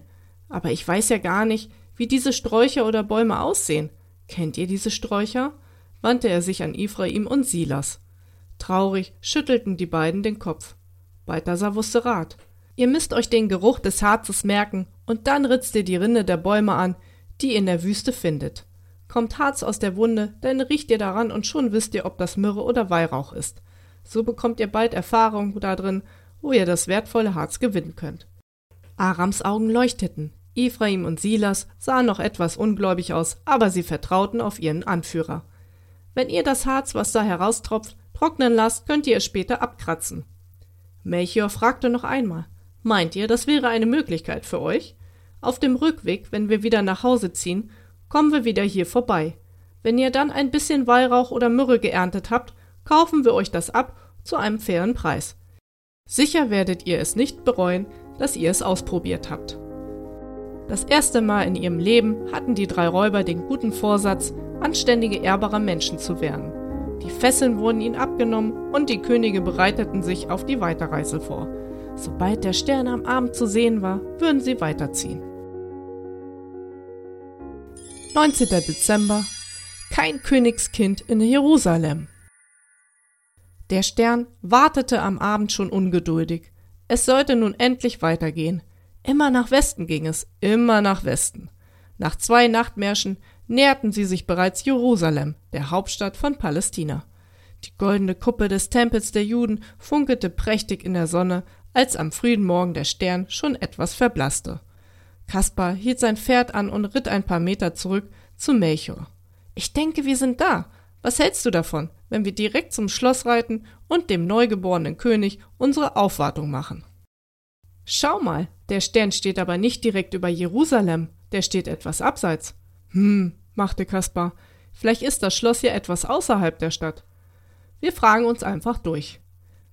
Aber ich weiß ja gar nicht, wie diese Sträucher oder Bäume aussehen. Kennt ihr diese Sträucher? Wandte er sich an Ephraim und Silas. Traurig schüttelten die beiden den Kopf. Balthasar wusste Rat. Ihr müsst euch den Geruch des Harzes merken, und dann ritzt ihr die Rinde der Bäume an, die ihr in der Wüste findet. Kommt Harz aus der Wunde, dann riecht ihr daran und schon wisst ihr, ob das Myrrhe oder Weihrauch ist. So bekommt ihr bald Erfahrung darin, wo ihr das wertvolle Harz gewinnen könnt. Arams Augen leuchteten. Ephraim und Silas sahen noch etwas ungläubig aus, aber sie vertrauten auf ihren Anführer. Wenn ihr das Harz, was da heraustropft, trocknen lasst, könnt ihr es später abkratzen. Melchior fragte noch einmal, meint ihr, das wäre eine Möglichkeit für euch? Auf dem Rückweg, wenn wir wieder nach Hause ziehen, kommen wir wieder hier vorbei. Wenn ihr dann ein bisschen Weihrauch oder Myrrhe geerntet habt, kaufen wir euch das ab zu einem fairen Preis. Sicher werdet ihr es nicht bereuen, dass ihr es ausprobiert habt. Das erste Mal in ihrem Leben hatten die drei Räuber den guten Vorsatz, anständige, ehrbare Menschen zu werden. Die Fesseln wurden ihnen abgenommen und die Könige bereiteten sich auf die Weiterreise vor. Sobald der Stern am Abend zu sehen war, würden sie weiterziehen. 19. Dezember Kein Königskind in Jerusalem. Der Stern wartete am Abend schon ungeduldig. Es sollte nun endlich weitergehen. Immer nach Westen ging es, immer nach Westen. Nach zwei Nachtmärschen näherten sie sich bereits Jerusalem, der Hauptstadt von Palästina. Die goldene Kuppe des Tempels der Juden funkelte prächtig in der Sonne, als am frühen Morgen der Stern schon etwas verblasste. Kaspar hielt sein Pferd an und ritt ein paar Meter zurück zu Melchior. Ich denke, wir sind da. Was hältst du davon, wenn wir direkt zum Schloss reiten und dem neugeborenen König unsere Aufwartung machen? Schau mal, der Stern steht aber nicht direkt über Jerusalem, der steht etwas abseits. Hm, machte Kaspar. Vielleicht ist das Schloss ja etwas außerhalb der Stadt. Wir fragen uns einfach durch.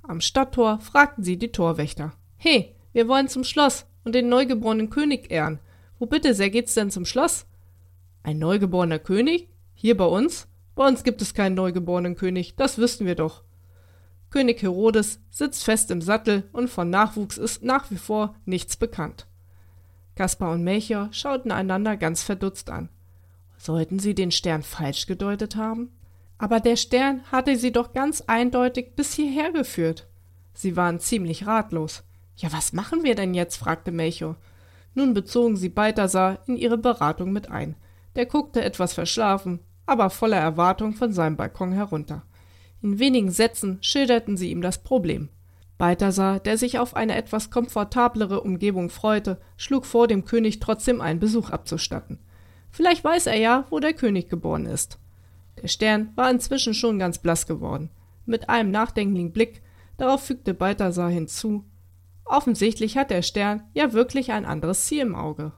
Am Stadttor fragten sie die Torwächter. He, wir wollen zum Schloss und den neugeborenen König ehren. Wo bitte sehr geht's denn zum Schloss? Ein neugeborener König? Hier bei uns? Bei uns gibt es keinen neugeborenen König, das wüssten wir doch. König Herodes sitzt fest im Sattel und von Nachwuchs ist nach wie vor nichts bekannt. Kaspar und Melchior schauten einander ganz verdutzt an. Sollten sie den Stern falsch gedeutet haben? Aber der Stern hatte sie doch ganz eindeutig bis hierher geführt. Sie waren ziemlich ratlos. Ja, was machen wir denn jetzt? fragte Melchior. Nun bezogen sie Balthasar in ihre Beratung mit ein. Der guckte etwas verschlafen, aber voller Erwartung von seinem Balkon herunter. In wenigen Sätzen schilderten sie ihm das Problem. Balthasar, der sich auf eine etwas komfortablere Umgebung freute, schlug vor, dem König trotzdem einen Besuch abzustatten. Vielleicht weiß er ja, wo der König geboren ist. Der Stern war inzwischen schon ganz blass geworden. Mit einem nachdenklichen Blick darauf fügte Balthasar hinzu, offensichtlich hat der Stern ja wirklich ein anderes Ziel im Auge.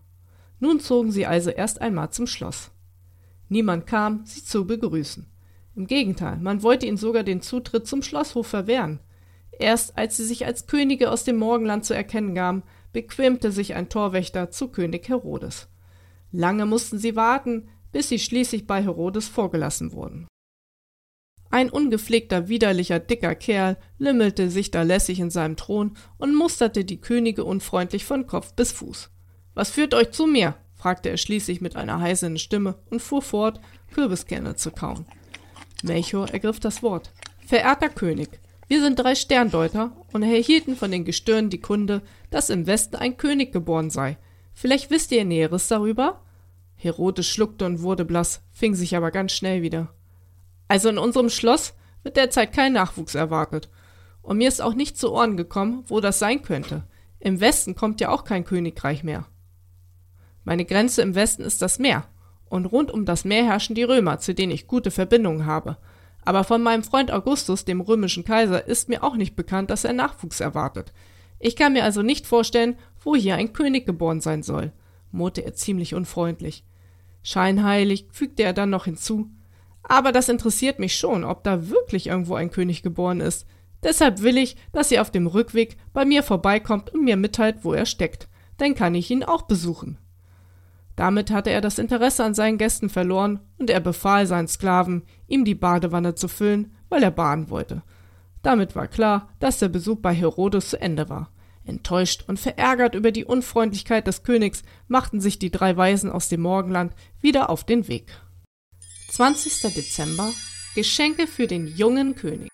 Nun zogen sie also erst einmal zum Schloss. Niemand kam, sie zu begrüßen. Im Gegenteil, man wollte ihnen sogar den Zutritt zum Schlosshof verwehren. Erst als sie sich als Könige aus dem Morgenland zu erkennen gaben, bequemte sich ein Torwächter zu König Herodes. Lange mussten sie warten, bis sie schließlich bei Herodes vorgelassen wurden. Ein ungepflegter, widerlicher, dicker Kerl lümmelte sich da lässig in seinem Thron und musterte die Könige unfreundlich von Kopf bis Fuß. Was führt euch zu mir? fragte er schließlich mit einer heißeren Stimme und fuhr fort, Kürbiskerne zu kauen. Melchior ergriff das Wort. Verehrter König, wir sind drei Sterndeuter und erhielten von den Gestirnen die Kunde, dass im Westen ein König geboren sei, Vielleicht wisst ihr Näheres darüber? Herodes schluckte und wurde blass, fing sich aber ganz schnell wieder. Also in unserem Schloss wird derzeit kein Nachwuchs erwartet. Und mir ist auch nicht zu Ohren gekommen, wo das sein könnte. Im Westen kommt ja auch kein Königreich mehr. Meine Grenze im Westen ist das Meer. Und rund um das Meer herrschen die Römer, zu denen ich gute Verbindungen habe. Aber von meinem Freund Augustus, dem römischen Kaiser, ist mir auch nicht bekannt, dass er Nachwuchs erwartet. Ich kann mir also nicht vorstellen, wo hier ein König geboren sein soll, murrte er ziemlich unfreundlich. Scheinheilig fügte er dann noch hinzu. Aber das interessiert mich schon, ob da wirklich irgendwo ein König geboren ist. Deshalb will ich, dass ihr auf dem Rückweg bei mir vorbeikommt und mir mitteilt, wo er steckt. Dann kann ich ihn auch besuchen. Damit hatte er das Interesse an seinen Gästen verloren und er befahl seinen Sklaven, ihm die Badewanne zu füllen, weil er baden wollte. Damit war klar, dass der Besuch bei Herodes zu Ende war. Enttäuscht und verärgert über die Unfreundlichkeit des Königs machten sich die drei Weisen aus dem Morgenland wieder auf den Weg. 20. Dezember Geschenke für den jungen König.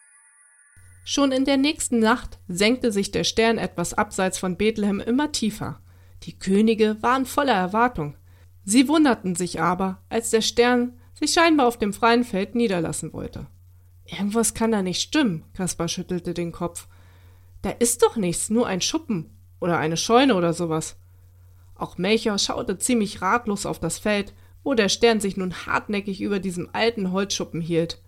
Schon in der nächsten Nacht senkte sich der Stern etwas abseits von Bethlehem immer tiefer. Die Könige waren voller Erwartung. Sie wunderten sich aber, als der Stern sich scheinbar auf dem freien Feld niederlassen wollte. Irgendwas kann da nicht stimmen, Kaspar schüttelte den Kopf. Da ist doch nichts, nur ein Schuppen oder eine Scheune oder sowas. Auch Melcher schaute ziemlich ratlos auf das Feld, wo der Stern sich nun hartnäckig über diesem alten Holzschuppen hielt.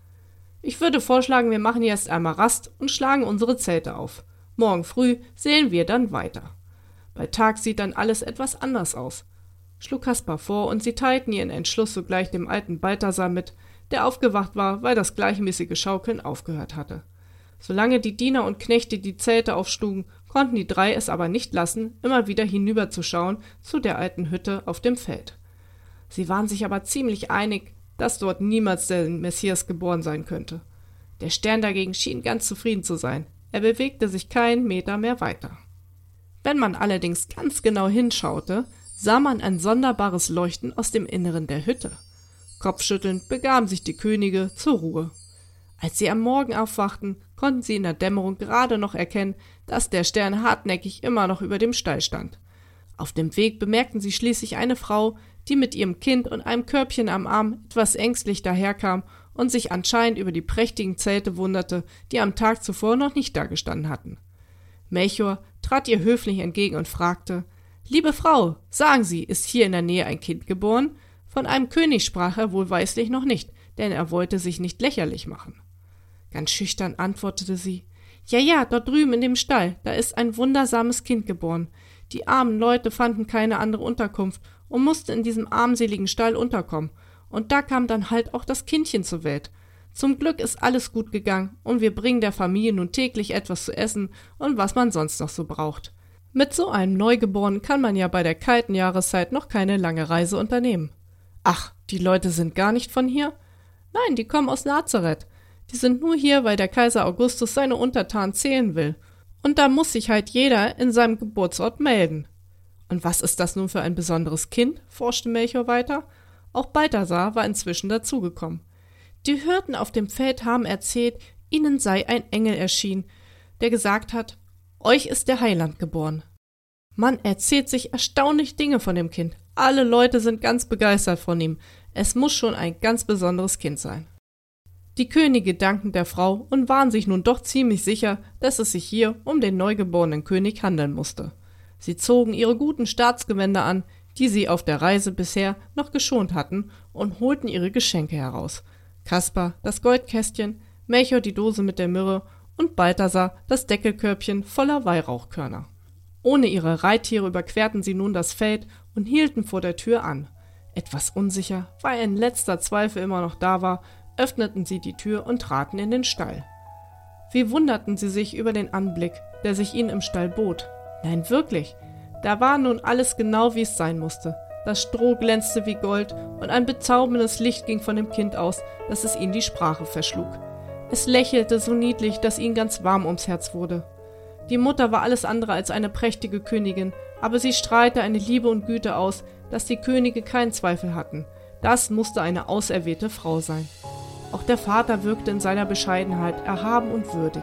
Ich würde vorschlagen, wir machen jetzt einmal Rast und schlagen unsere Zelte auf. Morgen früh sehen wir dann weiter. Bei Tag sieht dann alles etwas anders aus, schlug Kaspar vor, und sie teilten ihren Entschluss sogleich dem alten Balthasar mit, der aufgewacht war, weil das gleichmäßige Schaukeln aufgehört hatte. Solange die Diener und Knechte die Zelte aufschlugen, konnten die drei es aber nicht lassen, immer wieder hinüberzuschauen zu der alten Hütte auf dem Feld. Sie waren sich aber ziemlich einig, dass dort niemals der Messias geboren sein könnte. Der Stern dagegen schien ganz zufrieden zu sein. Er bewegte sich keinen Meter mehr weiter. Wenn man allerdings ganz genau hinschaute, sah man ein sonderbares Leuchten aus dem Inneren der Hütte. Kopfschüttelnd begaben sich die Könige zur Ruhe. Als sie am Morgen aufwachten, konnten sie in der Dämmerung gerade noch erkennen, dass der Stern hartnäckig immer noch über dem Stall stand. Auf dem Weg bemerkten sie schließlich eine Frau, die mit ihrem Kind und einem Körbchen am Arm etwas ängstlich daherkam und sich anscheinend über die prächtigen Zelte wunderte, die am Tag zuvor noch nicht dagestanden hatten. Melchior trat ihr höflich entgegen und fragte Liebe Frau, sagen Sie, ist hier in der Nähe ein Kind geboren? Von einem König sprach er wohlweislich noch nicht, denn er wollte sich nicht lächerlich machen. Ganz schüchtern antwortete sie Ja, ja, dort drüben in dem Stall, da ist ein wundersames Kind geboren. Die armen Leute fanden keine andere Unterkunft und mussten in diesem armseligen Stall unterkommen. Und da kam dann halt auch das Kindchen zur Welt. Zum Glück ist alles gut gegangen und wir bringen der Familie nun täglich etwas zu essen und was man sonst noch so braucht. Mit so einem Neugeborenen kann man ja bei der kalten Jahreszeit noch keine lange Reise unternehmen. Ach, die Leute sind gar nicht von hier? Nein, die kommen aus Nazareth. Die sind nur hier, weil der Kaiser Augustus seine Untertanen zählen will. Und da muss sich halt jeder in seinem Geburtsort melden. Und was ist das nun für ein besonderes Kind? forschte Melchior weiter. Auch Balthasar war inzwischen dazugekommen. Die Hirten auf dem Feld haben erzählt, ihnen sei ein Engel erschienen, der gesagt hat, euch ist der Heiland geboren. Man erzählt sich erstaunlich Dinge von dem Kind. Alle Leute sind ganz begeistert von ihm. Es muss schon ein ganz besonderes Kind sein. Die Könige danken der Frau und waren sich nun doch ziemlich sicher, dass es sich hier um den neugeborenen König handeln musste. Sie zogen ihre guten Staatsgewänder an, die sie auf der Reise bisher noch geschont hatten, und holten ihre Geschenke heraus. Kaspar das Goldkästchen, Melchior die Dose mit der Myrrhe und Balthasar das Deckelkörbchen voller Weihrauchkörner. Ohne ihre Reittiere überquerten sie nun das Feld und hielten vor der Tür an. Etwas unsicher, weil ein letzter Zweifel immer noch da war, öffneten sie die Tür und traten in den Stall. Wie wunderten sie sich über den Anblick, der sich ihnen im Stall bot. Nein, wirklich, da war nun alles genau, wie es sein musste. Das Stroh glänzte wie Gold und ein bezauberndes Licht ging von dem Kind aus, dass es ihnen die Sprache verschlug. Es lächelte so niedlich, dass ihnen ganz warm ums Herz wurde. Die Mutter war alles andere als eine prächtige Königin, aber sie strahlte eine Liebe und Güte aus, dass die Könige keinen Zweifel hatten. Das musste eine auserwählte Frau sein. Auch der Vater wirkte in seiner Bescheidenheit erhaben und würdig.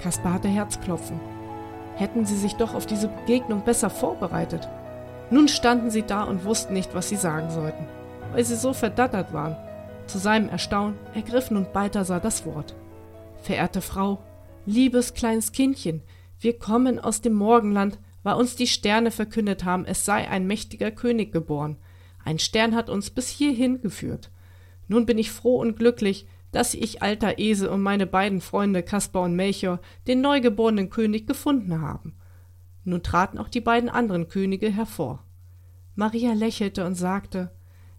Kaspar hatte Herzklopfen. Hätten sie sich doch auf diese Begegnung besser vorbereitet. Nun standen sie da und wussten nicht, was sie sagen sollten, weil sie so verdattert waren. Zu seinem Erstaunen ergriff nun Balthasar das Wort. Verehrte Frau, liebes kleines Kindchen, wir kommen aus dem Morgenland, weil uns die Sterne verkündet haben, es sei ein mächtiger König geboren. Ein Stern hat uns bis hierhin geführt. Nun bin ich froh und glücklich, dass ich, alter Esel und meine beiden Freunde Kaspar und Melchior den neugeborenen König gefunden haben. Nun traten auch die beiden anderen Könige hervor. Maria lächelte und sagte,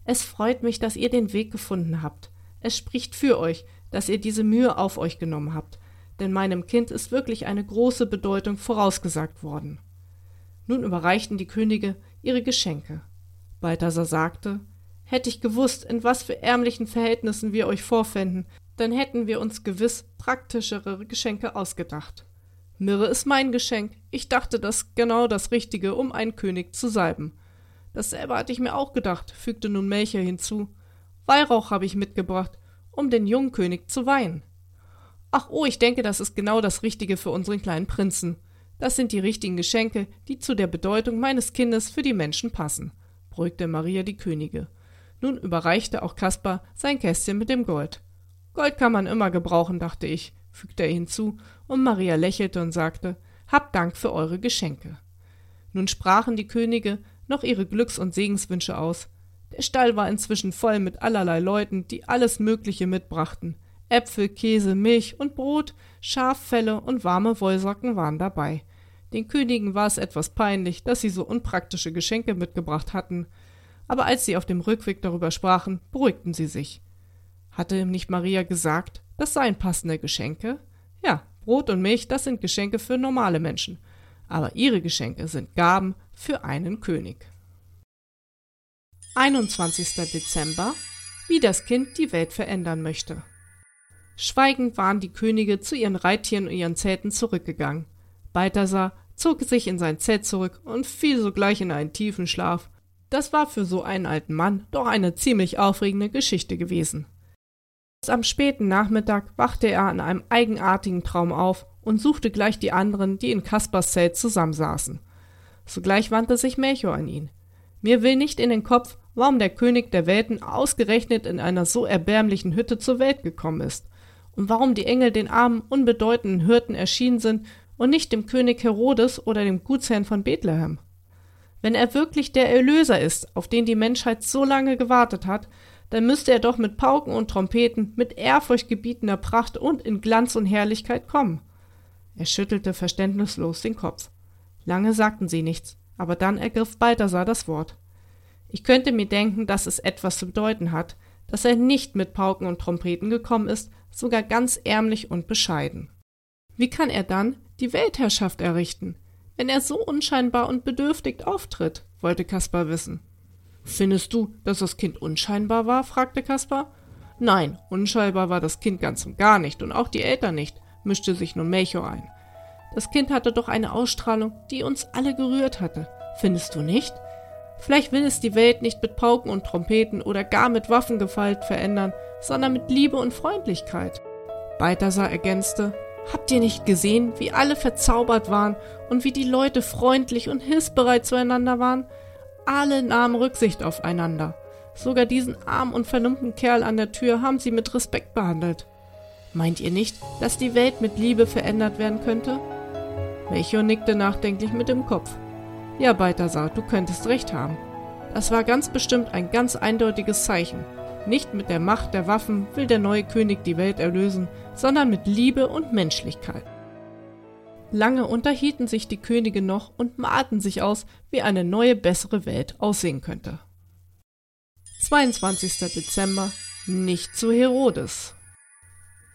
es freut mich, dass ihr den Weg gefunden habt. Es spricht für euch, dass ihr diese Mühe auf euch genommen habt, denn meinem Kind ist wirklich eine große Bedeutung vorausgesagt worden. Nun überreichten die Könige ihre Geschenke. Balthasar sagte, Hätte ich gewusst, in was für ärmlichen Verhältnissen wir euch vorfänden, dann hätten wir uns gewiss praktischere Geschenke ausgedacht. Mirre ist mein Geschenk. Ich dachte das genau das Richtige, um einen König zu salben. Dasselbe hatte ich mir auch gedacht, fügte nun Melcher hinzu. Weihrauch habe ich mitgebracht, um den jungen König zu weihen. Ach oh, ich denke, das ist genau das Richtige für unseren kleinen Prinzen. Das sind die richtigen Geschenke, die zu der Bedeutung meines Kindes für die Menschen passen, beruhigte Maria die Könige. Nun überreichte auch Kaspar sein Kästchen mit dem Gold. Gold kann man immer gebrauchen, dachte ich, fügte er hinzu, und Maria lächelte und sagte, Habt Dank für eure Geschenke. Nun sprachen die Könige noch ihre Glücks- und Segenswünsche aus. Der Stall war inzwischen voll mit allerlei Leuten, die alles Mögliche mitbrachten. Äpfel, Käse, Milch und Brot, Schaffelle und warme Wollsocken waren dabei. Den Königen war es etwas peinlich, dass sie so unpraktische Geschenke mitgebracht hatten, aber als sie auf dem Rückweg darüber sprachen, beruhigten sie sich. Hatte ihm nicht Maria gesagt, das seien passende Geschenke? Ja, Brot und Milch, das sind Geschenke für normale Menschen, aber ihre Geschenke sind Gaben für einen König. 21. Dezember Wie das Kind die Welt verändern möchte. Schweigend waren die Könige zu ihren Reittieren und ihren Zelten zurückgegangen. Balthasar zog sich in sein Zelt zurück und fiel sogleich in einen tiefen Schlaf. Das war für so einen alten Mann doch eine ziemlich aufregende Geschichte gewesen. Am späten Nachmittag wachte er an einem eigenartigen Traum auf und suchte gleich die anderen, die in Kaspers Zelt zusammensaßen. Sogleich wandte sich Melchior an ihn. Mir will nicht in den Kopf, warum der König der Welten ausgerechnet in einer so erbärmlichen Hütte zur Welt gekommen ist und warum die Engel den armen, unbedeutenden Hirten erschienen sind und nicht dem König Herodes oder dem Gutsherrn von Bethlehem. Wenn er wirklich der Erlöser ist, auf den die Menschheit so lange gewartet hat, dann müsste er doch mit Pauken und Trompeten, mit ehrfurchtgebietender Pracht und in Glanz und Herrlichkeit kommen. Er schüttelte verständnislos den Kopf. Lange sagten sie nichts, aber dann ergriff Balthasar das Wort. Ich könnte mir denken, dass es etwas zu bedeuten hat, dass er nicht mit Pauken und Trompeten gekommen ist, sogar ganz ärmlich und bescheiden. Wie kann er dann die Weltherrschaft errichten, wenn er so unscheinbar und bedürftig auftritt? wollte Kaspar wissen. Findest du, dass das Kind unscheinbar war? fragte Kaspar. Nein, unscheinbar war das Kind ganz und gar nicht und auch die Eltern nicht, mischte sich nun Melchior ein. Das Kind hatte doch eine Ausstrahlung, die uns alle gerührt hatte. Findest du nicht? Vielleicht will es die Welt nicht mit Pauken und Trompeten oder gar mit Waffengefalt verändern, sondern mit Liebe und Freundlichkeit. Balthasar ergänzte, Habt ihr nicht gesehen, wie alle verzaubert waren und wie die Leute freundlich und hilfsbereit zueinander waren? Alle nahmen Rücksicht aufeinander. Sogar diesen armen und vernunftigen Kerl an der Tür haben sie mit Respekt behandelt. Meint ihr nicht, dass die Welt mit Liebe verändert werden könnte? Melchior nickte nachdenklich mit dem Kopf. Ja, Balthasar, du könntest recht haben. Das war ganz bestimmt ein ganz eindeutiges Zeichen. Nicht mit der Macht der Waffen will der neue König die Welt erlösen, sondern mit Liebe und Menschlichkeit. Lange unterhielten sich die Könige noch und malten sich aus, wie eine neue, bessere Welt aussehen könnte. 22. Dezember Nicht zu Herodes.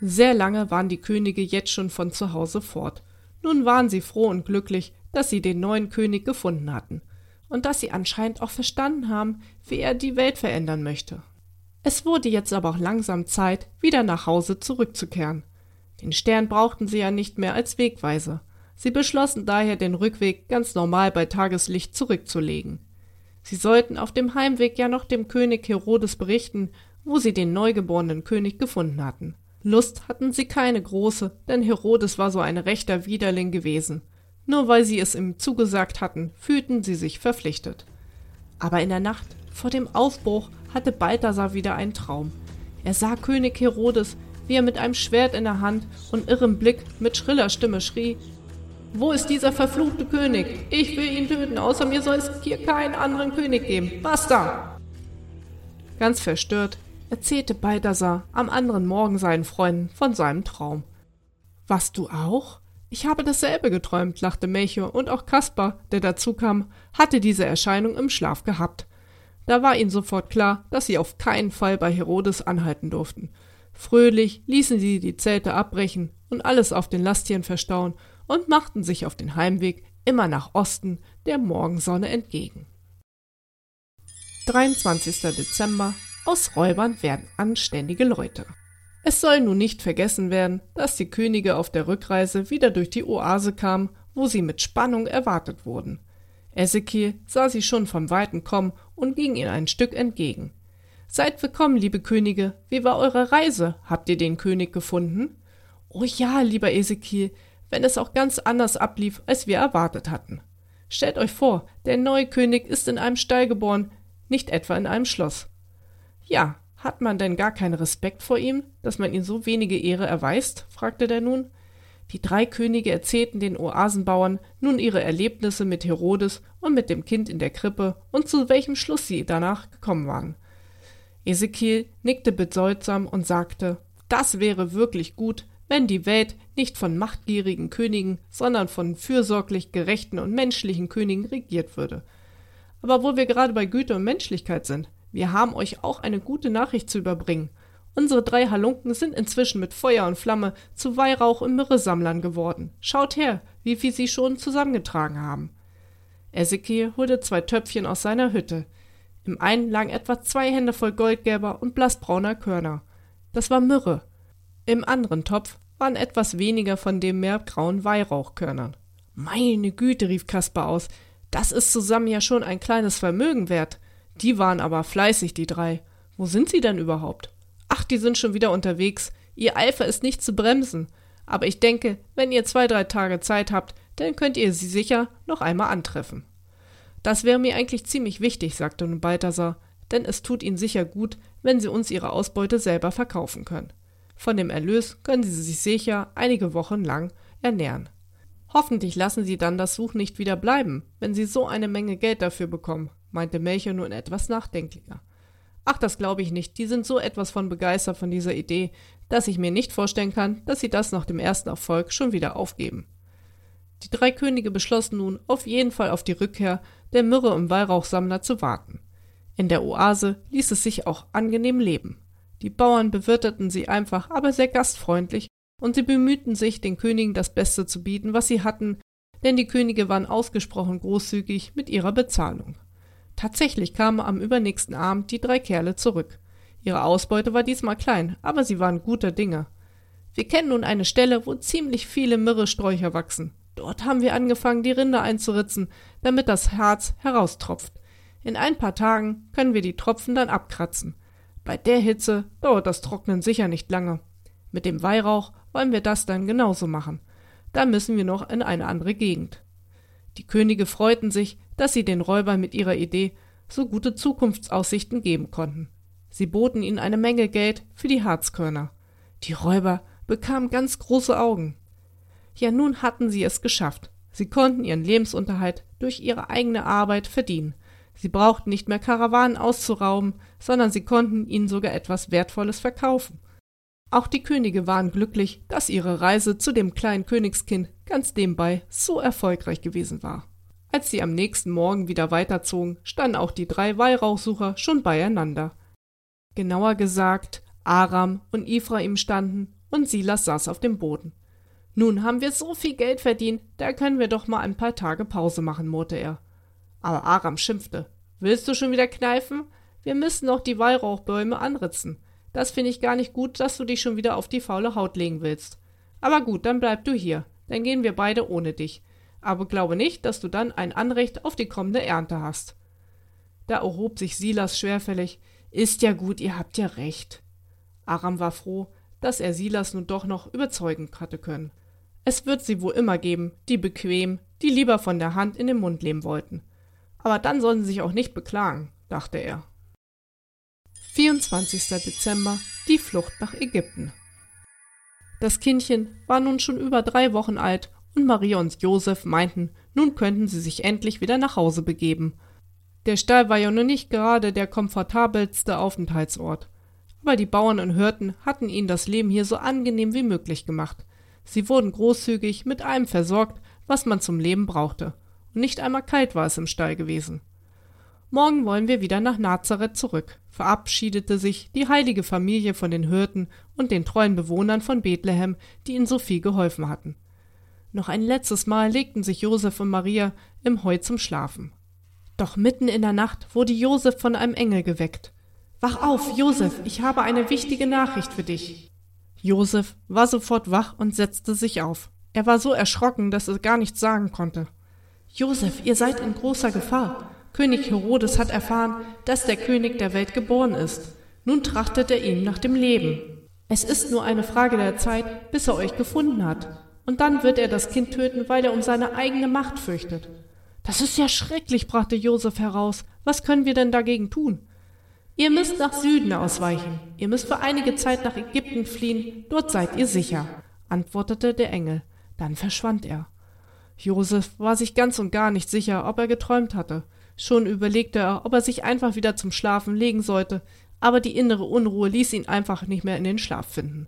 Sehr lange waren die Könige jetzt schon von zu Hause fort. Nun waren sie froh und glücklich, dass sie den neuen König gefunden hatten und dass sie anscheinend auch verstanden haben, wie er die Welt verändern möchte. Es wurde jetzt aber auch langsam Zeit, wieder nach Hause zurückzukehren. Den Stern brauchten sie ja nicht mehr als Wegweise. Sie beschlossen daher, den Rückweg ganz normal bei Tageslicht zurückzulegen. Sie sollten auf dem Heimweg ja noch dem König Herodes berichten, wo sie den neugeborenen König gefunden hatten. Lust hatten sie keine große, denn Herodes war so ein rechter Widerling gewesen. Nur weil sie es ihm zugesagt hatten, fühlten sie sich verpflichtet. Aber in der Nacht vor dem Aufbruch hatte Balthasar wieder einen Traum. Er sah König Herodes, wie er mit einem Schwert in der Hand und irrem Blick mit schriller Stimme schrie wo ist dieser verfluchte König? Ich will ihn töten, außer mir soll es hier keinen anderen König geben. Basta! Ganz verstört erzählte Balthasar am anderen Morgen seinen Freunden von seinem Traum. Was du auch? Ich habe dasselbe geträumt, lachte Melchior, und auch Kaspar, der dazu kam, hatte diese Erscheinung im Schlaf gehabt. Da war ihnen sofort klar, dass sie auf keinen Fall bei Herodes anhalten durften. Fröhlich ließen sie die Zelte abbrechen und alles auf den Lasttieren verstauen und machten sich auf den Heimweg immer nach Osten der Morgensonne entgegen. 23. Dezember aus Räubern werden anständige Leute. Es soll nun nicht vergessen werden, dass die Könige auf der Rückreise wieder durch die Oase kamen, wo sie mit Spannung erwartet wurden. Ezekiel sah sie schon vom Weiten kommen und ging ihnen ein Stück entgegen. Seid willkommen, liebe Könige. Wie war eure Reise? Habt ihr den König gefunden? Oh ja, lieber Ezekiel, wenn es auch ganz anders ablief, als wir erwartet hatten. Stellt euch vor, der neue König ist in einem Stall geboren, nicht etwa in einem Schloss. Ja, hat man denn gar keinen Respekt vor ihm, dass man ihm so wenige Ehre erweist? fragte der nun. Die drei Könige erzählten den Oasenbauern nun ihre Erlebnisse mit Herodes und mit dem Kind in der Krippe und zu welchem Schluss sie danach gekommen waren. Ezekiel nickte bedeutsam und sagte, das wäre wirklich gut, wenn die Welt nicht von machtgierigen Königen, sondern von fürsorglich gerechten und menschlichen Königen regiert würde. Aber wo wir gerade bei Güte und Menschlichkeit sind, wir haben euch auch eine gute Nachricht zu überbringen. Unsere drei Halunken sind inzwischen mit Feuer und Flamme zu Weihrauch und Myrrhesammlern geworden. Schaut her, wie viel sie schon zusammengetragen haben. Ezekiel holte zwei Töpfchen aus seiner Hütte. Im einen lagen etwa zwei Hände voll goldgelber und blassbrauner Körner. Das war Myrrhe. Im anderen Topf waren etwas weniger von dem meergrauen Weihrauchkörnern. Meine Güte, rief Kaspar aus, das ist zusammen ja schon ein kleines Vermögen wert. Die waren aber fleißig, die drei. Wo sind sie denn überhaupt? Ach, die sind schon wieder unterwegs. Ihr Eifer ist nicht zu bremsen. Aber ich denke, wenn ihr zwei, drei Tage Zeit habt, dann könnt ihr sie sicher noch einmal antreffen. Das wäre mir eigentlich ziemlich wichtig, sagte nun Balthasar, denn es tut ihnen sicher gut, wenn sie uns ihre Ausbeute selber verkaufen können. Von dem Erlös können sie sich sicher einige Wochen lang ernähren. Hoffentlich lassen sie dann das Suchen nicht wieder bleiben, wenn sie so eine Menge Geld dafür bekommen meinte Melchior nun etwas nachdenklicher. Ach, das glaube ich nicht. Die sind so etwas von begeistert von dieser Idee, dass ich mir nicht vorstellen kann, dass sie das nach dem ersten Erfolg schon wieder aufgeben. Die drei Könige beschlossen nun, auf jeden Fall auf die Rückkehr der Myrrhe- und Weihrauchsammler zu warten. In der Oase ließ es sich auch angenehm leben. Die Bauern bewirteten sie einfach, aber sehr gastfreundlich, und sie bemühten sich, den Königen das Beste zu bieten, was sie hatten, denn die Könige waren ausgesprochen großzügig mit ihrer Bezahlung. Tatsächlich kamen am übernächsten Abend die drei Kerle zurück. Ihre Ausbeute war diesmal klein, aber sie waren guter Dinge. Wir kennen nun eine Stelle, wo ziemlich viele Myrrhesträucher wachsen. Dort haben wir angefangen, die Rinde einzuritzen, damit das Harz heraustropft. In ein paar Tagen können wir die Tropfen dann abkratzen. Bei der Hitze dauert das Trocknen sicher nicht lange. Mit dem Weihrauch wollen wir das dann genauso machen. Da müssen wir noch in eine andere Gegend. Die Könige freuten sich, dass sie den Räubern mit ihrer Idee so gute Zukunftsaussichten geben konnten. Sie boten ihnen eine Menge Geld für die Harzkörner. Die Räuber bekamen ganz große Augen. Ja, nun hatten sie es geschafft. Sie konnten ihren Lebensunterhalt durch ihre eigene Arbeit verdienen. Sie brauchten nicht mehr Karawanen auszurauben, sondern sie konnten ihnen sogar etwas Wertvolles verkaufen. Auch die Könige waren glücklich, dass ihre Reise zu dem kleinen Königskind ganz nebenbei so erfolgreich gewesen war. Als sie am nächsten Morgen wieder weiterzogen, standen auch die drei Weihrauchsucher schon beieinander. Genauer gesagt, Aram und Ephraim standen und Silas saß auf dem Boden. Nun haben wir so viel Geld verdient, da können wir doch mal ein paar Tage Pause machen, murrte er. Aber Aram schimpfte. Willst du schon wieder kneifen? Wir müssen noch die Weihrauchbäume anritzen. Das finde ich gar nicht gut, dass du dich schon wieder auf die faule Haut legen willst. Aber gut, dann bleib du hier. Dann gehen wir beide ohne dich aber glaube nicht, dass du dann ein Anrecht auf die kommende Ernte hast. Da erhob sich Silas schwerfällig. Ist ja gut, ihr habt ja recht. Aram war froh, dass er Silas nun doch noch überzeugen hatte können. Es wird sie wohl immer geben, die bequem, die lieber von der Hand in den Mund leben wollten. Aber dann sollen sie sich auch nicht beklagen, dachte er. 24. Dezember die Flucht nach Ägypten. Das Kindchen war nun schon über drei Wochen alt und Maria und Josef meinten, nun könnten sie sich endlich wieder nach Hause begeben. Der Stall war ja nun nicht gerade der komfortabelste Aufenthaltsort. Aber die Bauern und Hirten hatten ihnen das Leben hier so angenehm wie möglich gemacht. Sie wurden großzügig mit allem versorgt, was man zum Leben brauchte. Und nicht einmal kalt war es im Stall gewesen. Morgen wollen wir wieder nach Nazareth zurück, verabschiedete sich die heilige Familie von den Hirten und den treuen Bewohnern von Bethlehem, die ihnen so viel geholfen hatten. Noch ein letztes Mal legten sich Josef und Maria im Heu zum Schlafen. Doch mitten in der Nacht wurde Josef von einem Engel geweckt. Wach auf, Josef, ich habe eine wichtige Nachricht für dich. Josef war sofort wach und setzte sich auf. Er war so erschrocken, dass er gar nichts sagen konnte. Josef, ihr seid in großer Gefahr. König Herodes hat erfahren, dass der König der Welt geboren ist. Nun trachtet er ihm nach dem Leben. Es ist nur eine Frage der Zeit, bis er euch gefunden hat. Und dann wird er das Kind töten, weil er um seine eigene Macht fürchtet. Das ist ja schrecklich, brachte Josef heraus. Was können wir denn dagegen tun? Ihr müsst nach Süden ausweichen. Ihr müsst für einige Zeit nach Ägypten fliehen. Dort seid ihr sicher, antwortete der Engel. Dann verschwand er. Josef war sich ganz und gar nicht sicher, ob er geträumt hatte. Schon überlegte er, ob er sich einfach wieder zum Schlafen legen sollte, aber die innere Unruhe ließ ihn einfach nicht mehr in den Schlaf finden.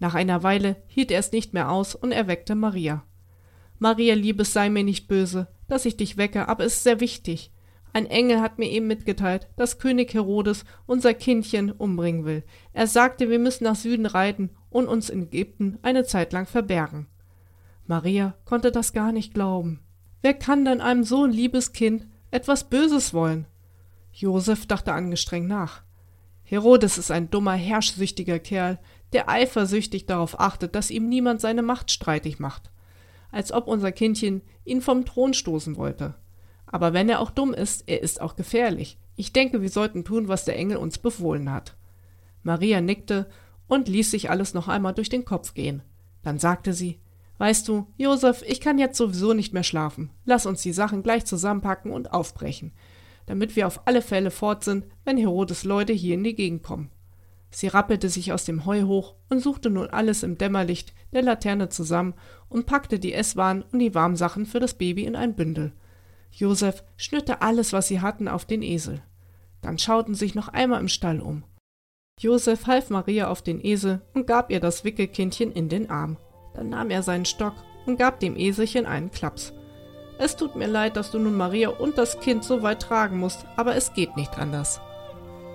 Nach einer Weile hielt er es nicht mehr aus und erweckte Maria. Maria, Liebes, sei mir nicht böse, dass ich dich wecke, aber es ist sehr wichtig. Ein Engel hat mir eben mitgeteilt, dass König Herodes unser Kindchen umbringen will. Er sagte, wir müssen nach Süden reiten und uns in Ägypten eine Zeit lang verbergen. Maria konnte das gar nicht glauben. Wer kann denn einem so liebes Kind etwas Böses wollen? Josef dachte angestrengt nach. Herodes ist ein dummer, herrschsüchtiger Kerl, der eifersüchtig darauf achtet, dass ihm niemand seine Macht streitig macht. Als ob unser Kindchen ihn vom Thron stoßen wollte. Aber wenn er auch dumm ist, er ist auch gefährlich. Ich denke, wir sollten tun, was der Engel uns befohlen hat. Maria nickte und ließ sich alles noch einmal durch den Kopf gehen. Dann sagte sie, Weißt du, Josef, ich kann jetzt sowieso nicht mehr schlafen. Lass uns die Sachen gleich zusammenpacken und aufbrechen, damit wir auf alle Fälle fort sind, wenn Herodes Leute hier in die Gegend kommen. Sie rappelte sich aus dem Heu hoch und suchte nun alles im Dämmerlicht der Laterne zusammen und packte die Esswaren und die Warmsachen für das Baby in ein Bündel. Josef schnürte alles, was sie hatten, auf den Esel. Dann schauten sich noch einmal im Stall um. Josef half Maria auf den Esel und gab ihr das Wickelkindchen in den Arm. Dann nahm er seinen Stock und gab dem Eselchen einen Klaps. Es tut mir leid, dass du nun Maria und das Kind so weit tragen musst, aber es geht nicht anders.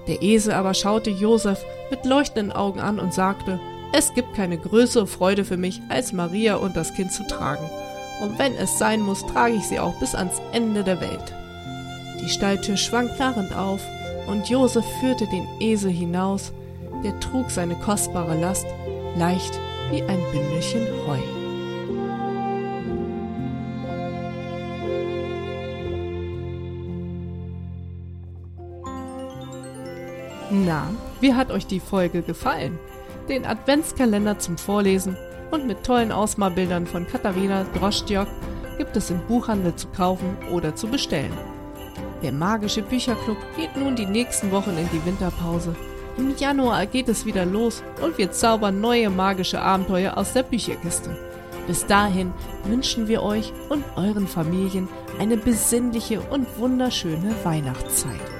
Der Esel aber schaute Josef mit leuchtenden Augen an und sagte, es gibt keine größere Freude für mich, als Maria und das Kind zu tragen. Und wenn es sein muss, trage ich sie auch bis ans Ende der Welt. Die Stalltür schwang knarrend auf, und Josef führte den Esel hinaus, der trug seine kostbare Last leicht wie ein Bündelchen Heu. Na, wie hat euch die Folge gefallen? Den Adventskalender zum Vorlesen und mit tollen Ausmalbildern von Katharina Droschdiok gibt es im Buchhandel zu kaufen oder zu bestellen. Der Magische Bücherclub geht nun die nächsten Wochen in die Winterpause im Januar geht es wieder los und wir zaubern neue magische Abenteuer aus der Bücherkiste. Bis dahin wünschen wir euch und euren Familien eine besinnliche und wunderschöne Weihnachtszeit.